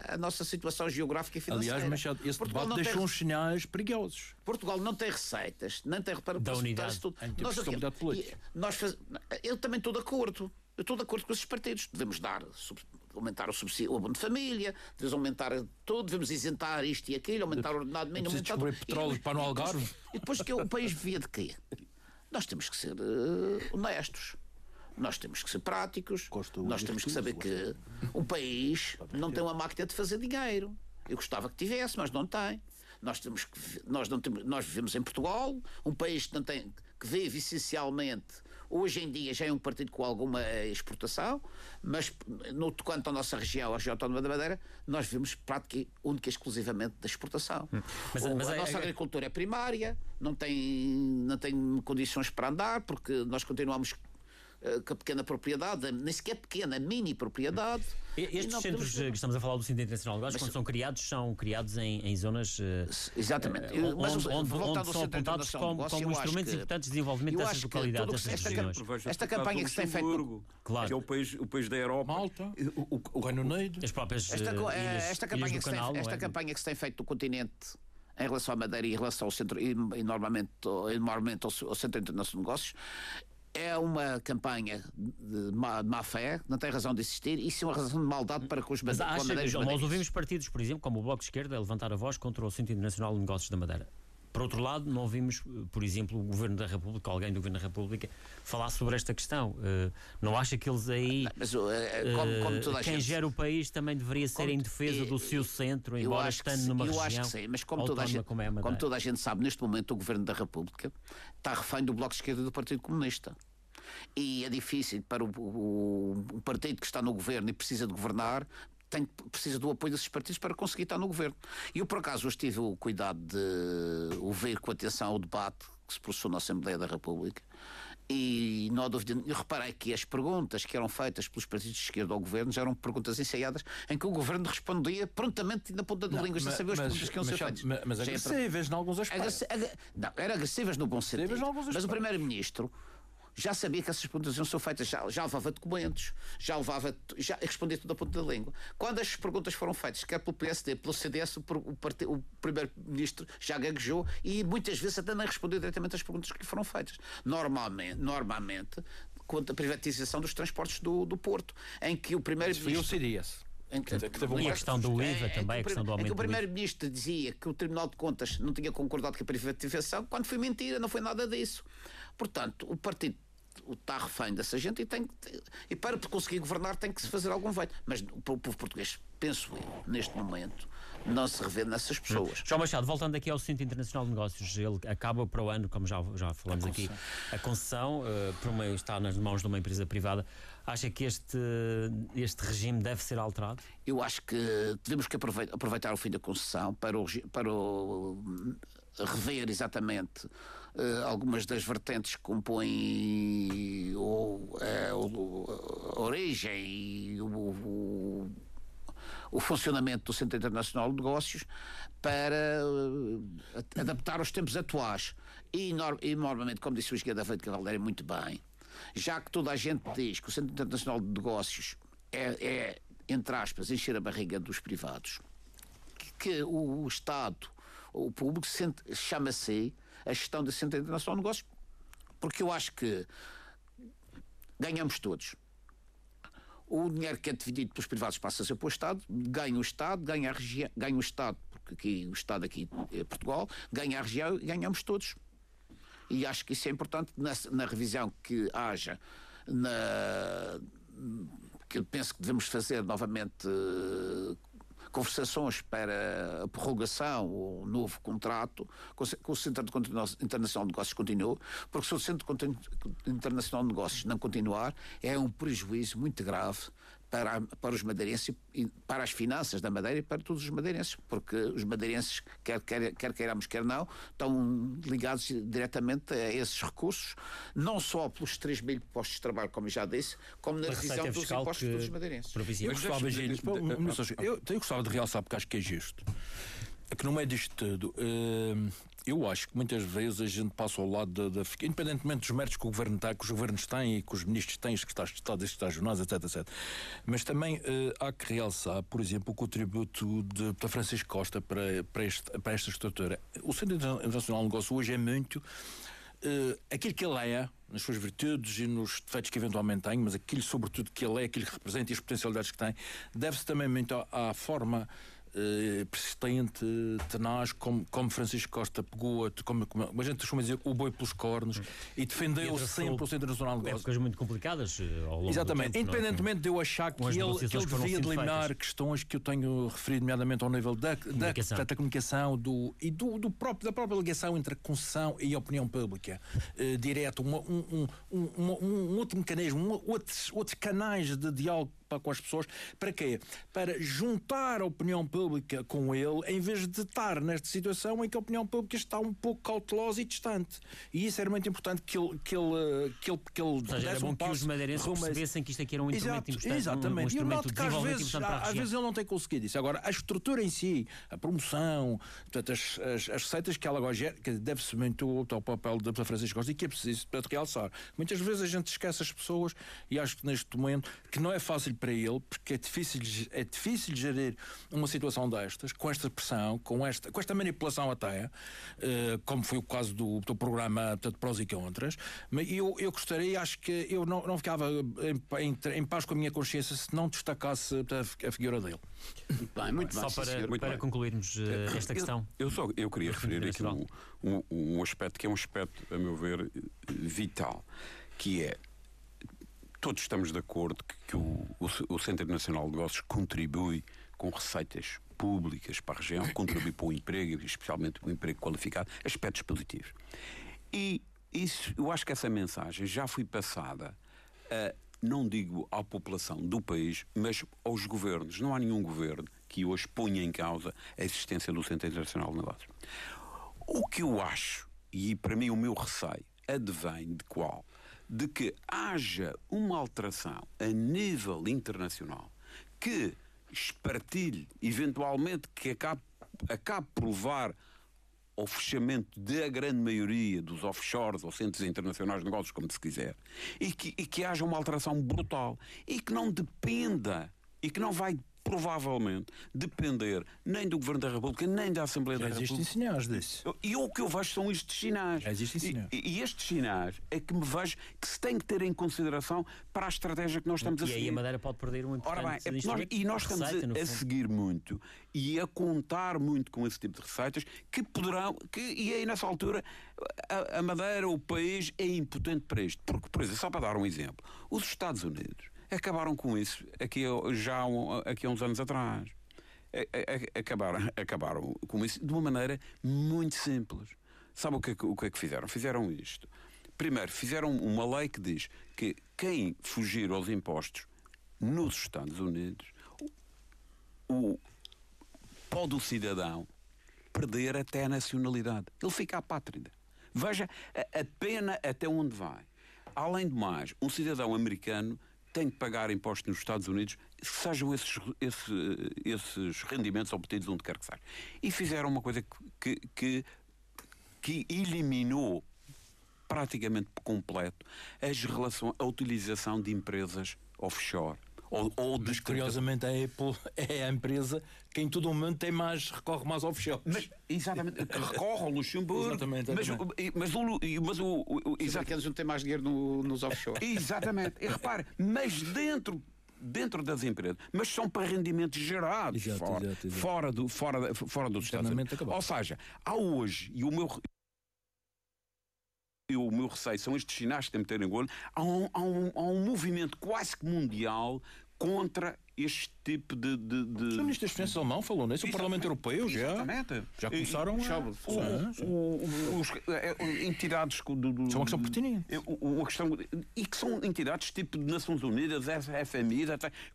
S5: a nossa situação geográfica e financeira.
S4: Aliás, Machado, esse Portugal debate deixou tem... uns sinais perigosos.
S5: Portugal não tem receitas, nem tem
S2: para da unidade.
S5: Tudo. Nós, aqui, nós faz... Eu também estou de acordo. Eu estou de acordo com esses partidos. Devemos dar, aumentar o subsídio, o abono de família, devemos aumentar tudo, devemos isentar isto e aquilo, aumentar o ordenado mínimo, aumentar
S4: petróleo e, para no Algarve.
S5: E depois que o país via de quê? Nós temos que ser uh, honestos. Nós temos que ser práticos, nós temos que saber que o país não tem uma máquina de fazer dinheiro. Eu gostava que tivesse, mas não tem. Nós, temos que, nós, não temos, nós vivemos em Portugal, um país que, não tem, que vive essencialmente Hoje em dia já é um partido com alguma exportação, mas no quanto à nossa região, a região autónoma da Madeira, nós vivemos prática única e exclusivamente da exportação. Hum. Mas, mas a é, nossa é... agricultura é primária, não tem, não tem condições para andar, porque nós continuamos com a pequena propriedade, nem sequer pequena, mini propriedade.
S2: Estes e centros podemos... que estamos a falar do Centro Internacional de Negócios, quando são criados, são criados em, em zonas. Eh,
S5: Exatamente.
S2: Uh, mas, onde, onde, onde são apontados como, como instrumentos que, importantes de desenvolvimento dessas localidades, dessas regiões.
S5: Esta, esta campanha que se tem feito.
S3: Claro. Que é o país, o país da Europa.
S4: Malta, o, o, o Reino Unido.
S2: As próprias.
S5: Esta,
S2: ilhas,
S5: esta, campanha, que canal, tem, esta é? campanha que se tem feito no continente em relação à Madeira e em relação ao centro, e, e normalmente, e normalmente ao, ao Centro Internacional de Negócios, é uma campanha de má, de má, fé, não tem razão de existir, isso é uma razão de maldade para com os
S2: Mas acha que, Nós ouvimos partidos, por exemplo, como o Bloco de Esquerda, a levantar a voz contra o Centro Internacional de Negócios da Madeira. Por outro lado, não vimos, por exemplo, o Governo da República, alguém do Governo da República, falar sobre esta questão. Uh, não acha que eles aí. Mas, uh, como, como toda a quem gente... gera o país também deveria ser em defesa do seu centro, embora estando numa eu região. Eu acho que sim,
S5: mas como toda, a gente, como, é como toda a gente sabe, neste momento o Governo da República está refém do Bloco de Esquerda e do Partido Comunista e é difícil para o, o, o, partido que está no governo e precisa de governar tem, precisa do apoio desses partidos para conseguir estar no governo. E eu, por acaso, hoje tive o cuidado de ouvir com atenção o debate que se processou na Assembleia da República. E não há dúvida, eu reparei que as perguntas que eram feitas pelos partidos de esquerda ao governo já eram perguntas ensaiadas em que o governo respondia prontamente na ponta da língua, já sabia as perguntas que iam ser feitas.
S4: Mas, mas agressivas, em alguns aspectos.
S5: Não, eram agressivas no bom sentido. Mas o primeiro-ministro já sabia que essas perguntas iam ser feitas, já, já levava documentos, já levava, já respondia tudo a ponta da língua. Quando as perguntas foram feitas, quer pelo PSD, pelo CDS, o, o, o primeiro-ministro já gaguejou e muitas vezes até nem respondeu diretamente às perguntas que lhe foram feitas. Normalmente, normalmente quanto à privatização dos transportes do, do Porto, em que o primeiro-ministro.
S4: Foi o CDS.
S2: Em que, que e a questão do IVA é, também, é, a questão do aumento. Em
S5: que o Primeiro-Ministro dizia que o Tribunal de Contas não tinha concordado com a privatização, quando foi mentira, não foi nada disso. Portanto, o Partido está refém dessa gente e, tem, e para conseguir governar tem que se fazer algum veio. Mas o povo português, penso eu, neste momento, não se revê nessas pessoas.
S2: João Machado, voltando aqui ao Centro Internacional de Negócios, ele acaba para o ano, como já, já falamos a aqui, a concessão uh, por uma, está nas mãos de uma empresa privada. Acha que este, este regime deve ser alterado?
S5: Eu acho que devemos que aproveitar, o fim da concessão para, o, para o, rever exatamente algumas das vertentes que compõem o, uh, a origem e o, o, o, funcionamento do Centro Internacional de Negócios para uh, adaptar aos tempos atuais. E, normalmente, como disse o Esquerda Feito Cavaldeira muito bem, já que toda a gente diz que o Centro Internacional de Negócios é, é entre aspas, encher a barriga dos privados, que, que o, o Estado, o público, chama-se a gestão do Centro Internacional de Negócios, porque eu acho que ganhamos todos. O dinheiro que é dividido pelos privados passa a ser para o Estado, ganha o Estado, ganha, a região, ganha o Estado, porque aqui, o Estado aqui é Portugal, ganha a região e ganhamos todos. E acho que isso é importante na, na revisão que haja, na, que eu penso que devemos fazer novamente conversações para a prorrogação ou novo contrato com o Centro Internacional de Negócios continuou, porque se o Centro Internacional de Negócios não continuar, é um prejuízo muito grave para, para os madeirenses e para as finanças da Madeira e para todos os madeirenses, porque os madeirenses, quer, quer, quer queiramos, quer não, estão ligados diretamente a esses recursos, não só pelos 3 mil postos de trabalho, como já disse, como na revisão dos impostos de todos os madeirenses.
S4: Eu gostava, de, eu, eu gostava de realçar, porque acho que é justo, que no meio disto tudo. Uh, eu acho que muitas vezes a gente passa ao lado da, da independentemente dos méritos que o governo tem, que os governos têm e que os ministros têm, os secretários de Estado, os secretários jornais, etc, etc. Mas também uh, há que realçar, por exemplo, o contributo de, de Francisco Costa para, para, este, para esta estrutura. O Centro Internacional de Negócio hoje é muito uh, aquilo que ele é, nas suas virtudes e nos defeitos que eventualmente tem, mas aquilo sobretudo que ele é, aquilo que representa e as potencialidades que tem, deve-se também muito à, à forma persistente, tenaz, como, como Francisco Costa pegou, como, como a gente costuma dizer, o boi pelos cornos e defendeu e sempre o Centro Nacional de Negócios.
S2: Épocas muito complicadas eh, ao longo
S4: Exatamente.
S2: Tempo,
S4: é? Independentemente é? de eu achar que ele, que ele devia de eliminar questões que eu tenho referido, nomeadamente ao nível da, comunicação. Da, da, comunicação do, e do, do próprio, da própria ligação entre a concessão e a opinião pública uh, direto, um, um, um, um, outro mecanismo, outros, outros canais de diálogo para com as pessoas. Para quê? Para juntar a opinião pública com ele, em vez de estar nesta situação em que a opinião pública está um pouco cautelosa e distante. E isso era muito importante que ele, que ele, que ele, que ele
S2: seja, desse um passo. que os madeirenses percebessem que isto aqui era um instrumento Exato, importante. Exatamente. Um, um instrumento
S4: que às vezes, às vezes ele não tem conseguido isso. Agora, a estrutura em si, a promoção, portanto, as, as, as receitas que ela agora gera, que deve-se muito ao papel da Francisco Costa e que é preciso realçar. Muitas vezes a gente esquece as pessoas e acho que neste momento que não é fácil para ele, porque é difícil, é difícil gerir uma situação destas, com esta pressão, com esta, com esta manipulação até, uh, como foi o caso do, do programa portanto, Prós e Contras. Mas eu, eu gostaria, acho que eu não, não ficava em, em, em paz com a minha consciência se não destacasse a, a figura dele.
S2: Muito bem, muito Só bem, para, muito para bem. concluirmos uh, esta questão.
S3: Eu, eu, só, eu queria referir aqui um, um, um aspecto que é um aspecto, a meu ver, vital, que é todos estamos de acordo que, que o, o, Centro Nacional de Negócios contribui com receitas públicas para a região, contribui para o emprego, especialmente o emprego qualificado, aspectos positivos. E isso, eu acho que essa mensagem já foi passada, a, não digo à população do país, mas aos governos. Não há nenhum governo que hoje ponha em causa a existência do Centro Internacional de Negócios. O que eu acho, e para mim o meu receio, advém de qual? De que haja uma alteração a nível internacional que espartilhe, eventualmente, que acabe, acabe por levar ao fechamento da grande maioria dos offshores ou centros internacionais de negócios, como se quiser, e que, e que haja uma alteração brutal e que não dependa e que não vai provavelmente depender nem do Governo da República, nem da Assembleia Já da República.
S4: Existem sinais disso.
S3: E o que eu vejo são estes sinais.
S4: Já existem sinais.
S3: E, e, estes sinais é que me vejo que se tem que ter em consideração para a estratégia que nós estamos
S2: e
S3: a seguir.
S2: E aí a Madeira pode perder um importante Ora bem,
S3: é nós, E nós estamos receita, a, a seguir muito e a contar muito com esse tipo de receitas que poderão, que, e aí nessa altura a, a Madeira, o país, é impotente para isto. Porque, por exemplo, só para dar um exemplo, os Estados Unidos acabaram com isso aqui, já aqui há uns anos atrás. Acabaram, acabaram com isso de uma maneira muito simples. Sabe o que, o que é que fizeram? Fizeram isto. Primeiro, fizeram uma lei que diz que quem fugir aos impostos nos Estados Unidos o, pode o cidadão perder até a nacionalidade. Ele fica apátrida. Veja a, a pena até onde vai. Além de mais, um cidadão americano tem que pagar impostos nos Estados Unidos, sejam esses, esses, esses rendimentos obtidos onde quer que seja. E fizeram uma coisa que, que, que eliminou praticamente completo as relações, a utilização de empresas offshore. Ou, ou
S4: Mas curiosamente a Apple é a empresa que em todo o momento tem mais, recorre mais ao offshore.
S3: Mas, exatamente, recorre ao Luxemburgo. Exatamente. Mas, mas, o, mas o, o,
S5: exatamente. eles não têm mais dinheiro no, nos offshore.
S3: Exatamente. E repare, mas dentro dentro das empresas, mas são para rendimentos gerados exato, fora, exato, exato. fora, do, fora, fora dos Estados Unidos. Ou seja, há hoje, e o meu e o meu receio são estes sinais que temos que ter em olho, há um, há, um, há um movimento quase que mundial contra este tipo de. de, de...
S4: O Ministro das Finanças alemão falou nisso, o Parlamento Europeu já. Já começaram a.
S3: É, é, entidades do, do,
S4: Isso é uma questão pertinente.
S3: É, uma questão, e que são entidades tipo de Nações Unidas, FMI,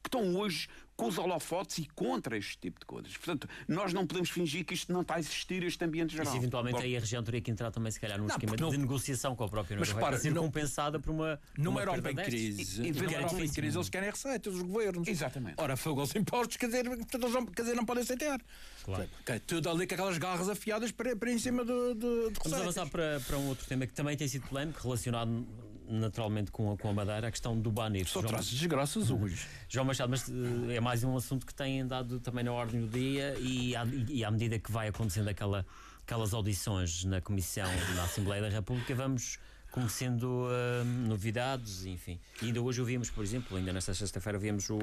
S3: que estão hoje com os holofotes e contra este tipo de coisas. Portanto, nós não podemos fingir que isto não está a existir, este ambiente geral.
S2: Se eventualmente Bom, aí a região teria que entrar também, se calhar, num não, esquema não, de negociação com a própria União Europeia, para ser não, compensada por uma.
S4: Numa Europa em crise, e, numa Europa em crise, eles querem receitas, os governos.
S3: Exatamente.
S4: Ora, fogo aos impostos, quer dizer, quer dizer não podem aceitar. Claro. Tudo ali com aquelas garras afiadas para, para em cima de, de, de
S2: Vamos avançar para, para um outro tema que também tem sido polémico, relacionado naturalmente com a, com a Madeira, a questão do Banir.
S4: Só traz desgraças hoje.
S2: João Machado, mas uh, é mais um assunto que tem andado também na ordem do dia e, à, e à medida que vai acontecendo aquela, aquelas audições na Comissão na Assembleia da República, vamos conhecendo uh, novidades, enfim. E ainda hoje ouvimos, por exemplo, ainda nesta sexta-feira, ouvimos o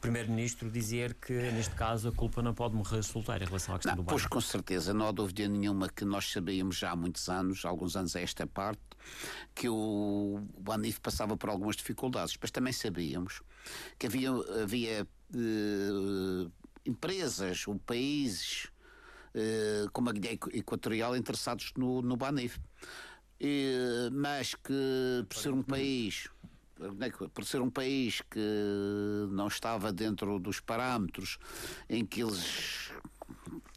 S2: Primeiro-Ministro dizer que, neste caso, a culpa não pode morrer solteira em relação à questão
S5: não,
S2: do
S5: banco. Pois, com certeza, não há dúvida nenhuma que nós sabíamos já há muitos anos, alguns anos a esta parte, que o Banif passava por algumas dificuldades, mas também sabíamos que havia, havia uh, empresas ou países uh, como a Guiné Equatorial interessados no, no Banif e, mas que por ser um país por ser um país que não estava dentro dos parâmetros em que eles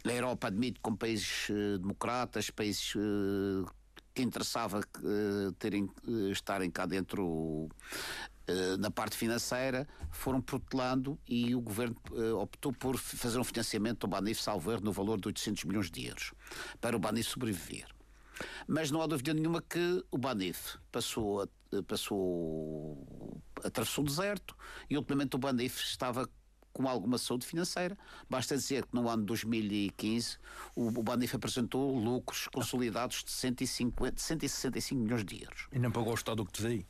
S5: a Europa admite como países uh, democratas, países uh, que interessava uh, terem, estarem cá dentro na parte financeira, foram protelando e o governo optou por fazer um financiamento do Banif Salver no valor de 800 milhões de euros para o Banif sobreviver. Mas não há dúvida nenhuma que o Banif passou passou atravessou o deserto e ultimamente o Banif estava com alguma saúde financeira. Basta dizer que no ano 2015 o, o Banif apresentou lucros consolidados de 150, 165 milhões de euros.
S4: E não pagou o Estado o que devia?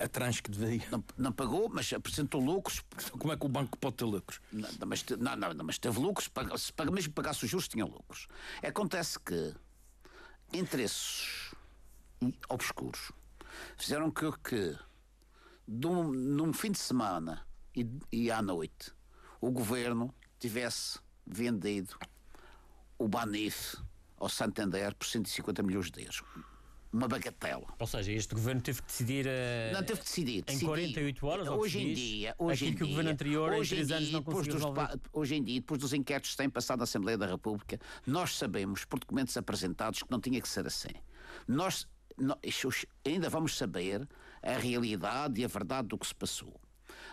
S4: A tranche que devia?
S5: Não, não, pagou, mas apresentou lucros.
S4: Como é que o banco pode ter lucros?
S5: Não, mas, não, não, mas teve lucros, se paga, mesmo pagasse os juros, tinha lucros. Acontece que interesses obscuros fizeram que, que num, num fim de semana e, e à noite o governo tivesse vendido o Banif ao Santander por 150 milhões de euros. Uma bagatela.
S2: Ou seja, este governo teve que decidir. Uh,
S5: não teve que decidir.
S2: Em decidir. 48 horas?
S5: Hoje em dia. Hoje em
S2: que o governo anterior, hoje em três anos, não conseguiu
S5: dos, Hoje em dia, depois dos inquéritos que têm passado na Assembleia da República, nós sabemos, por documentos apresentados, que não tinha que ser assim. Nós, nós ainda vamos saber a realidade e a verdade do que se passou.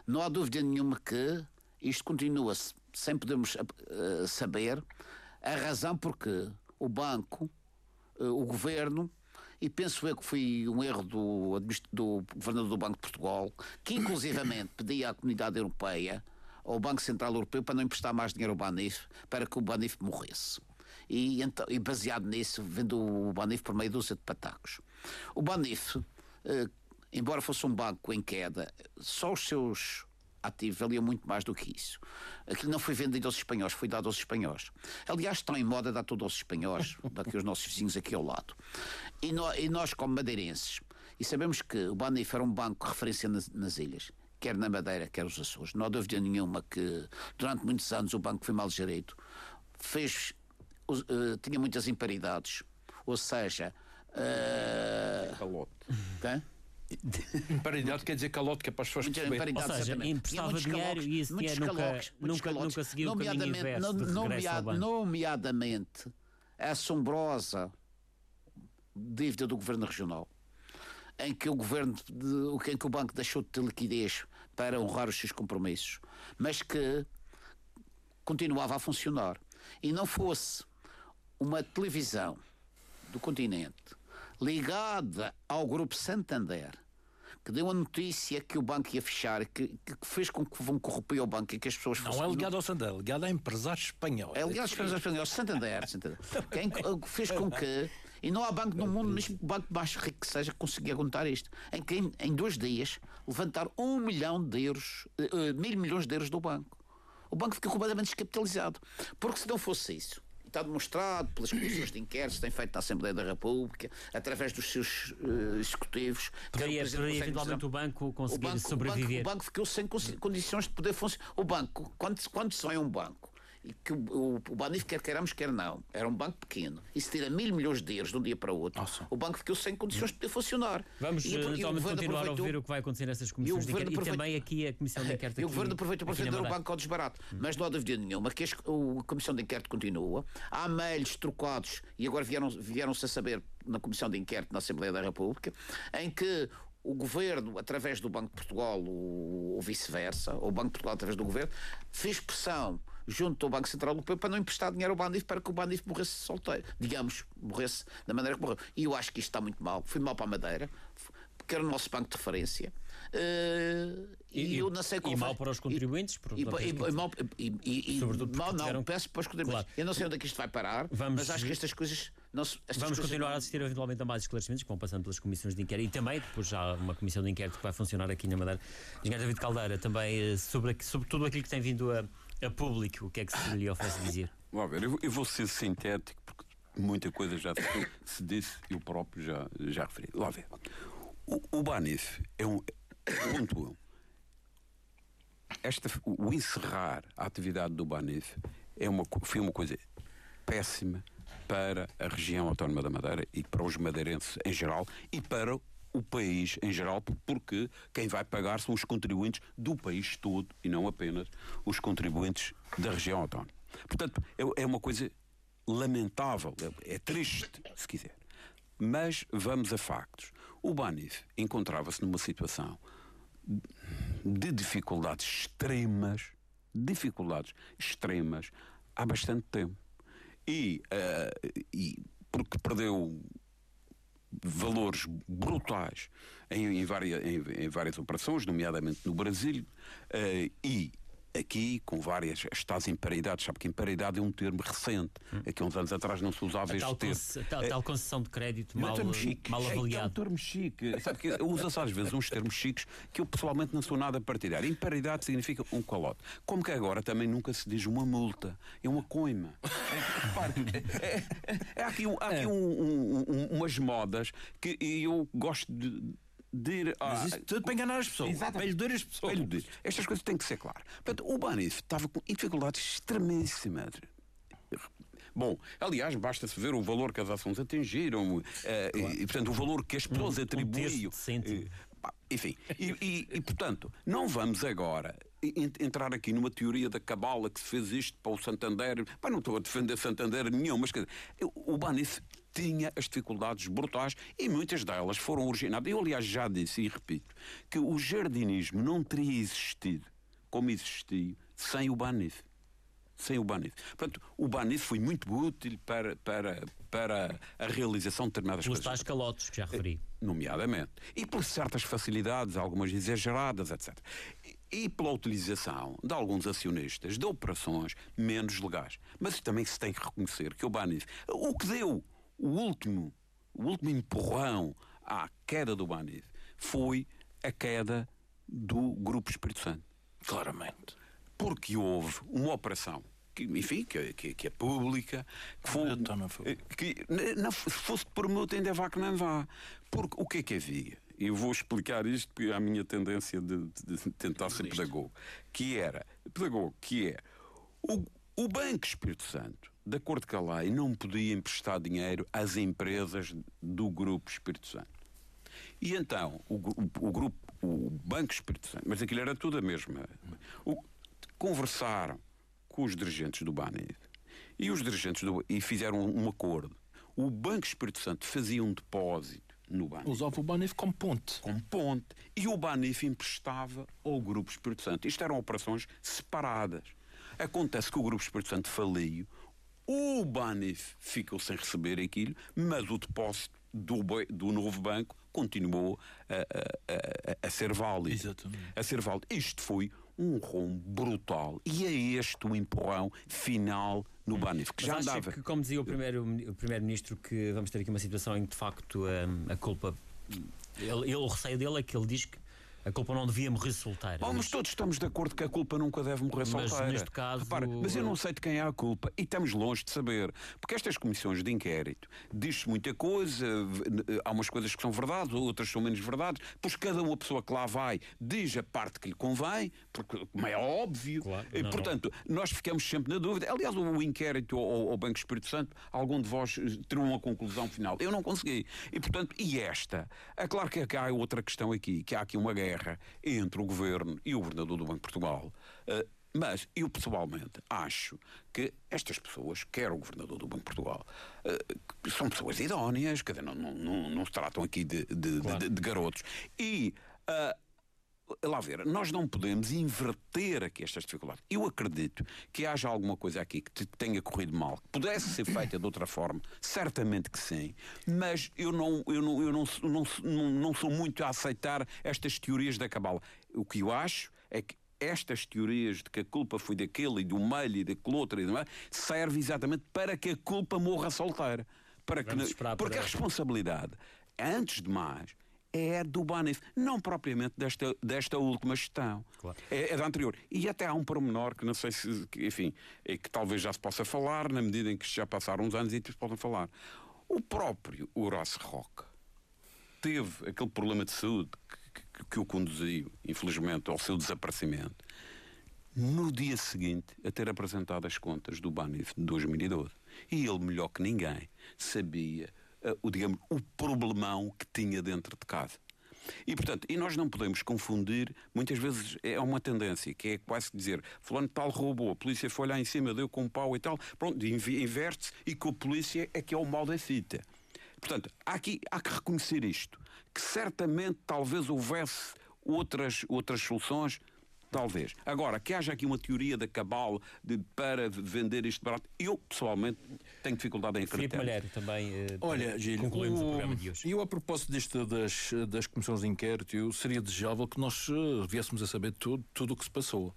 S5: Não há dúvida nenhuma que isto continua sem podermos uh, saber a razão porque o banco, uh, o governo, e penso eu que foi um erro do, do governador do Banco de Portugal, que inclusivamente pedia à comunidade europeia, ao Banco Central Europeu, para não emprestar mais dinheiro ao Banif, para que o Banif morresse. E, então, e baseado nisso, vendo o Banif por meio dúzia de patacos. O Banif, eh, embora fosse um banco em queda, só os seus ativos valiam muito mais do que isso. Aquilo não foi vendido aos espanhóis, foi dado aos espanhóis. Aliás, estão em moda dar tudo aos espanhóis, daqui os nossos vizinhos aqui ao lado. E, no, e nós, como madeirenses, e sabemos que o Banif era um banco de referência nas, nas ilhas, quer na Madeira, quer nos Açores. Não há dúvida nenhuma que durante muitos anos o banco foi mal gerido, fez, uh, tinha muitas imparidades, ou seja. Uh,
S3: Calote.
S5: Okay?
S4: Imparidade quer dizer calote, que é para as pessoas perceberem.
S2: Ou seja, emprestava dinheiro e esse dinheiro nunca, nunca, nunca seguiu o caminho inverso de regresso
S5: Nomeadamente, a assombrosa dívida do Governo Regional, em que o Governo, de, em que o Banco deixou de ter liquidez para honrar os seus compromissos, mas que continuava a funcionar. E não fosse uma televisão do continente ligada ao Grupo Santander, que deu a notícia que o banco ia fechar, que, que fez com que vão corromper o banco e que as pessoas
S4: Não é ligado ao Santander, é ligado a empresários espanhóis.
S5: É ligado aos empresários espanhóis, Santander. Santander. Quem fez com que. E não há banco no mundo, mesmo o banco mais rico que seja, que consiga aguentar isto. Em que em, em dois dias levantar um milhão de euros, uh, mil milhões de euros do banco. O banco ficou completamente descapitalizado. Porque se não fosse isso, está demonstrado pelas comissões de inquérito que têm feito na Assembleia da República, através dos seus uh, executivos.
S2: Poderia, poderia eventualmente o banco conseguir o banco, sobreviver.
S5: O banco, o banco ficou sem condições de poder funcionar. O banco, quando, quando se é um banco, que o, o, Banif, quer queiramos, quer não, era um banco pequeno, e se tira mil milhões de euros de um dia para o outro, Nossa. o banco ficou sem condições de poder funcionar.
S2: Vamos e, e continuar a ouvir o que vai acontecer nessas comissões de inquérito e também aqui a Comissão de Inquérito.
S5: E o Governo aproveitou para vender o banco ao desbarato. Hum. Mas não há dúvida nenhuma que a Comissão de Inquérito continua. Há mails trocados, e agora vieram-se vieram a saber na Comissão de Inquérito na Assembleia da República, em que o governo, através do Banco de Portugal, ou vice-versa, ou o Banco de Portugal, através do governo, fez pressão junto ao Banco Central Europeu para não emprestar dinheiro ao Bandif para que o Bandif morresse solteiro. Digamos, morresse da maneira que morreu. E eu acho que isto está muito mal. Foi mal para a Madeira, porque era o nosso banco de referência. Uh,
S2: e, e, eu não sei qual
S5: e
S2: mal para os contribuintes,
S5: e, e, mal, e, Sobretudo mal, não, tiveram... peço para os contribuintes. Claro. Eu não sei onde é que isto vai parar, Vamos... mas acho que estas coisas. Não, estas
S2: Vamos continuar não... a assistir eventualmente a mais esclarecimentos que vão passando pelas comissões de inquérito e também depois já uma comissão de inquérito que vai funcionar aqui na Madeira. Engenheiro David Caldeira, também eh, sobre, sobre tudo aquilo que tem vindo a a público, o que é que se lhe oferece dizer?
S3: Vamos ver, eu, eu, vou ser sintético, porque muita coisa já se, se disse, eu próprio já, já referi. Lá ver. O, o Banif é um. Ponto um. Esta, o encerrar a atividade do Banif é uma, foi uma coisa péssima para a região autónoma da Madeira e para os madeirenses em geral e para o país em geral, porque quem vai pagar são os contribuintes do país todo e não apenas os contribuintes da região autónoma. Portanto, é, é uma coisa lamentável, é, é triste, se quiser. Mas vamos a factos. O Banif encontrava-se numa situação de dificuldades extremas, dificuldades extremas, há bastante tempo. E, uh, e porque perdeu valores brutais em, em, várias, em, em várias operações, nomeadamente no Brasil, uh, e aqui com várias estados em paridade. Sabe que paridade é um termo recente. Hum. Aqui uns anos atrás não se usava a este termo.
S2: Tal, tal, concessão de crédito mal, mal avaliado. É,
S3: um termo chique. Sabe que usa-se às vezes uns termos chiques que eu pessoalmente não sou nada partidário. Imparidade significa um calote. Como que agora também nunca se diz uma multa. É uma coima. É, é, é, é há aqui, há aqui um, um, umas modas que eu gosto de de
S4: Mas isso tudo para enganar as pessoas. Exatamente. Para iludir as pessoas.
S3: Iludir. Estas coisas têm que ser claras. Portanto, o Banif estava com dificuldades extremíssimas. Bom, aliás, basta-se ver o valor que as ações atingiram uh, claro. e, portanto, o valor que as pessoas um, atribuíam. Um uh, enfim, e, e, e, portanto, não vamos agora entrar aqui numa teoria da cabala que se fez isto para o Santander. Pá, não estou a defender Santander nenhum, mas quer dizer, o Banif tinha as dificuldades brutais e muitas delas foram originadas. Eu, aliás, já disse e repito que o jardinismo não teria existido como existiu sem o Banif. Sem o Banif. Portanto, o Banif foi muito útil para, para, para a realização de determinadas
S2: Pelos
S3: coisas.
S2: Pelos tais calotes que já referi.
S3: Nomeadamente. E por certas facilidades, algumas exageradas, etc e pela utilização de alguns acionistas de operações menos legais. Mas também se tem que reconhecer que o Banif, o que deu o último, o último empurrão à queda do Banif foi a queda do Grupo Espírito Santo.
S4: Claramente.
S3: Porque houve uma operação que, enfim, que, que, que é pública, que, foi, que não, se fosse por multa ainda vá que não vá. Porque o que é que havia? Eu vou explicar isto porque é a minha tendência de, de tentar ser pedagogo. Que era, pedagogo, que é o, o Banco Espírito Santo, de acordo com a lei, não podia emprestar dinheiro às empresas do Grupo Espírito Santo. E então, o, o, o grupo, o Banco Espírito Santo, mas aquilo era tudo a mesma. O, conversaram com os dirigentes do BANIF e os dirigentes do e fizeram um, um acordo. O Banco Espírito Santo fazia um depósito no Banif.
S4: Usava o Banif como ponte.
S3: Como ponte. E o Banif emprestava ao Grupo Espírito Santo. Isto eram operações separadas. Acontece que o Grupo Espírito Santo faliu, o Banif ficou sem receber aquilo, mas o depósito do, do novo banco continuou a, a, a, a ser válido.
S4: Exatamente.
S3: A ser válido. Isto foi um rombo brutal. E é este o empurrão final no hum. Banif, que
S2: Mas
S3: já andava.
S2: que, como dizia o primeiro-ministro, primeiro que vamos ter aqui uma situação em que, de facto, a, a culpa. Ele, ele, o receio dele é que ele diz que a culpa não devia morrer solteira.
S3: Bom, mas todos estamos de acordo que a culpa nunca deve morrer solteira.
S2: Mas neste caso.
S3: Repara, mas eu não sei de quem é a culpa e estamos longe de saber. Porque estas comissões de inquérito diz-se muita coisa, há umas coisas que são verdades, outras são menos verdades, pois cada uma pessoa que lá vai diz a parte que lhe convém, porque como é óbvio. Claro, e, não, portanto, não. nós ficamos sempre na dúvida. Aliás, o inquérito ao, ao Banco Espírito Santo, algum de vós eh, terá uma conclusão final. Eu não consegui. E, portanto, e esta? É claro que há outra questão aqui, que há aqui uma guerra guerra entre o governo e o governador do Banco de Portugal. Uh, mas eu pessoalmente acho que estas pessoas, quer o governador do Banco de Portugal, uh, são pessoas idóneas, quer dizer, não, não, não, não se tratam aqui de, de, claro. de, de garotos. E uh, lá ver, nós não podemos inverter aqui estas dificuldades. Eu acredito que haja alguma coisa aqui que tenha corrido mal, que pudesse ser feita de outra forma, certamente que sim, mas eu não, eu não, eu não, não, não, não sou muito a aceitar estas teorias da cabala. O que eu acho é que estas teorias de que a culpa foi daquele e do meio e daquele outro, e serve exatamente para que a culpa morra solteira. Para que, porque a responsabilidade, antes de mais, é do Banif, não propriamente desta, desta última gestão. Claro. É, é, da anterior. E até há um pormenor que não sei se, enfim, é que talvez já se possa falar, na medida em que já passaram uns anos e se podem falar. O próprio Horácio Roque teve aquele problema de saúde que, que, que o conduziu, infelizmente, ao seu desaparecimento. No dia seguinte, a ter apresentado as contas do Banif de 2012. E ele, melhor que ninguém, sabia o, digamos, o problemão que tinha dentro de casa. E, portanto, e nós não podemos confundir, muitas vezes é uma tendência, que é quase dizer, fulano tal roubou, a polícia foi lá em cima, deu com um pau e tal, pronto, inverte-se e que a polícia é que é o mal da fita. Portanto, há, aqui, há que reconhecer isto, que certamente talvez houvesse outras, outras soluções, Talvez. Agora, que haja aqui uma teoria da cabal de, para vender isto barato, eu pessoalmente tenho dificuldade em acreditar.
S2: Filipe Malheiro também. Uh,
S4: Olha, Gil, concluímos o, o, programa de hoje. Eu, a propósito disto das, das comissões de inquérito, eu seria desejável que nós uh, viéssemos a saber tudo, tudo o que se passou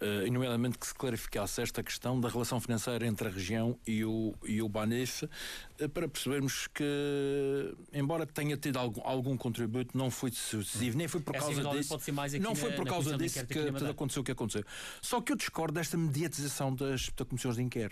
S4: uh, nomeadamente que se clarificasse esta questão da relação financeira entre a região e o, e o Banif, uh, para percebermos que, embora tenha tido algum, algum contributo, não foi decisivo, nem foi por causa disso. não foi por causa disso que tudo aconteceu o que aconteceu. Só que eu discordo desta mediatização das, das comissões de inquérito.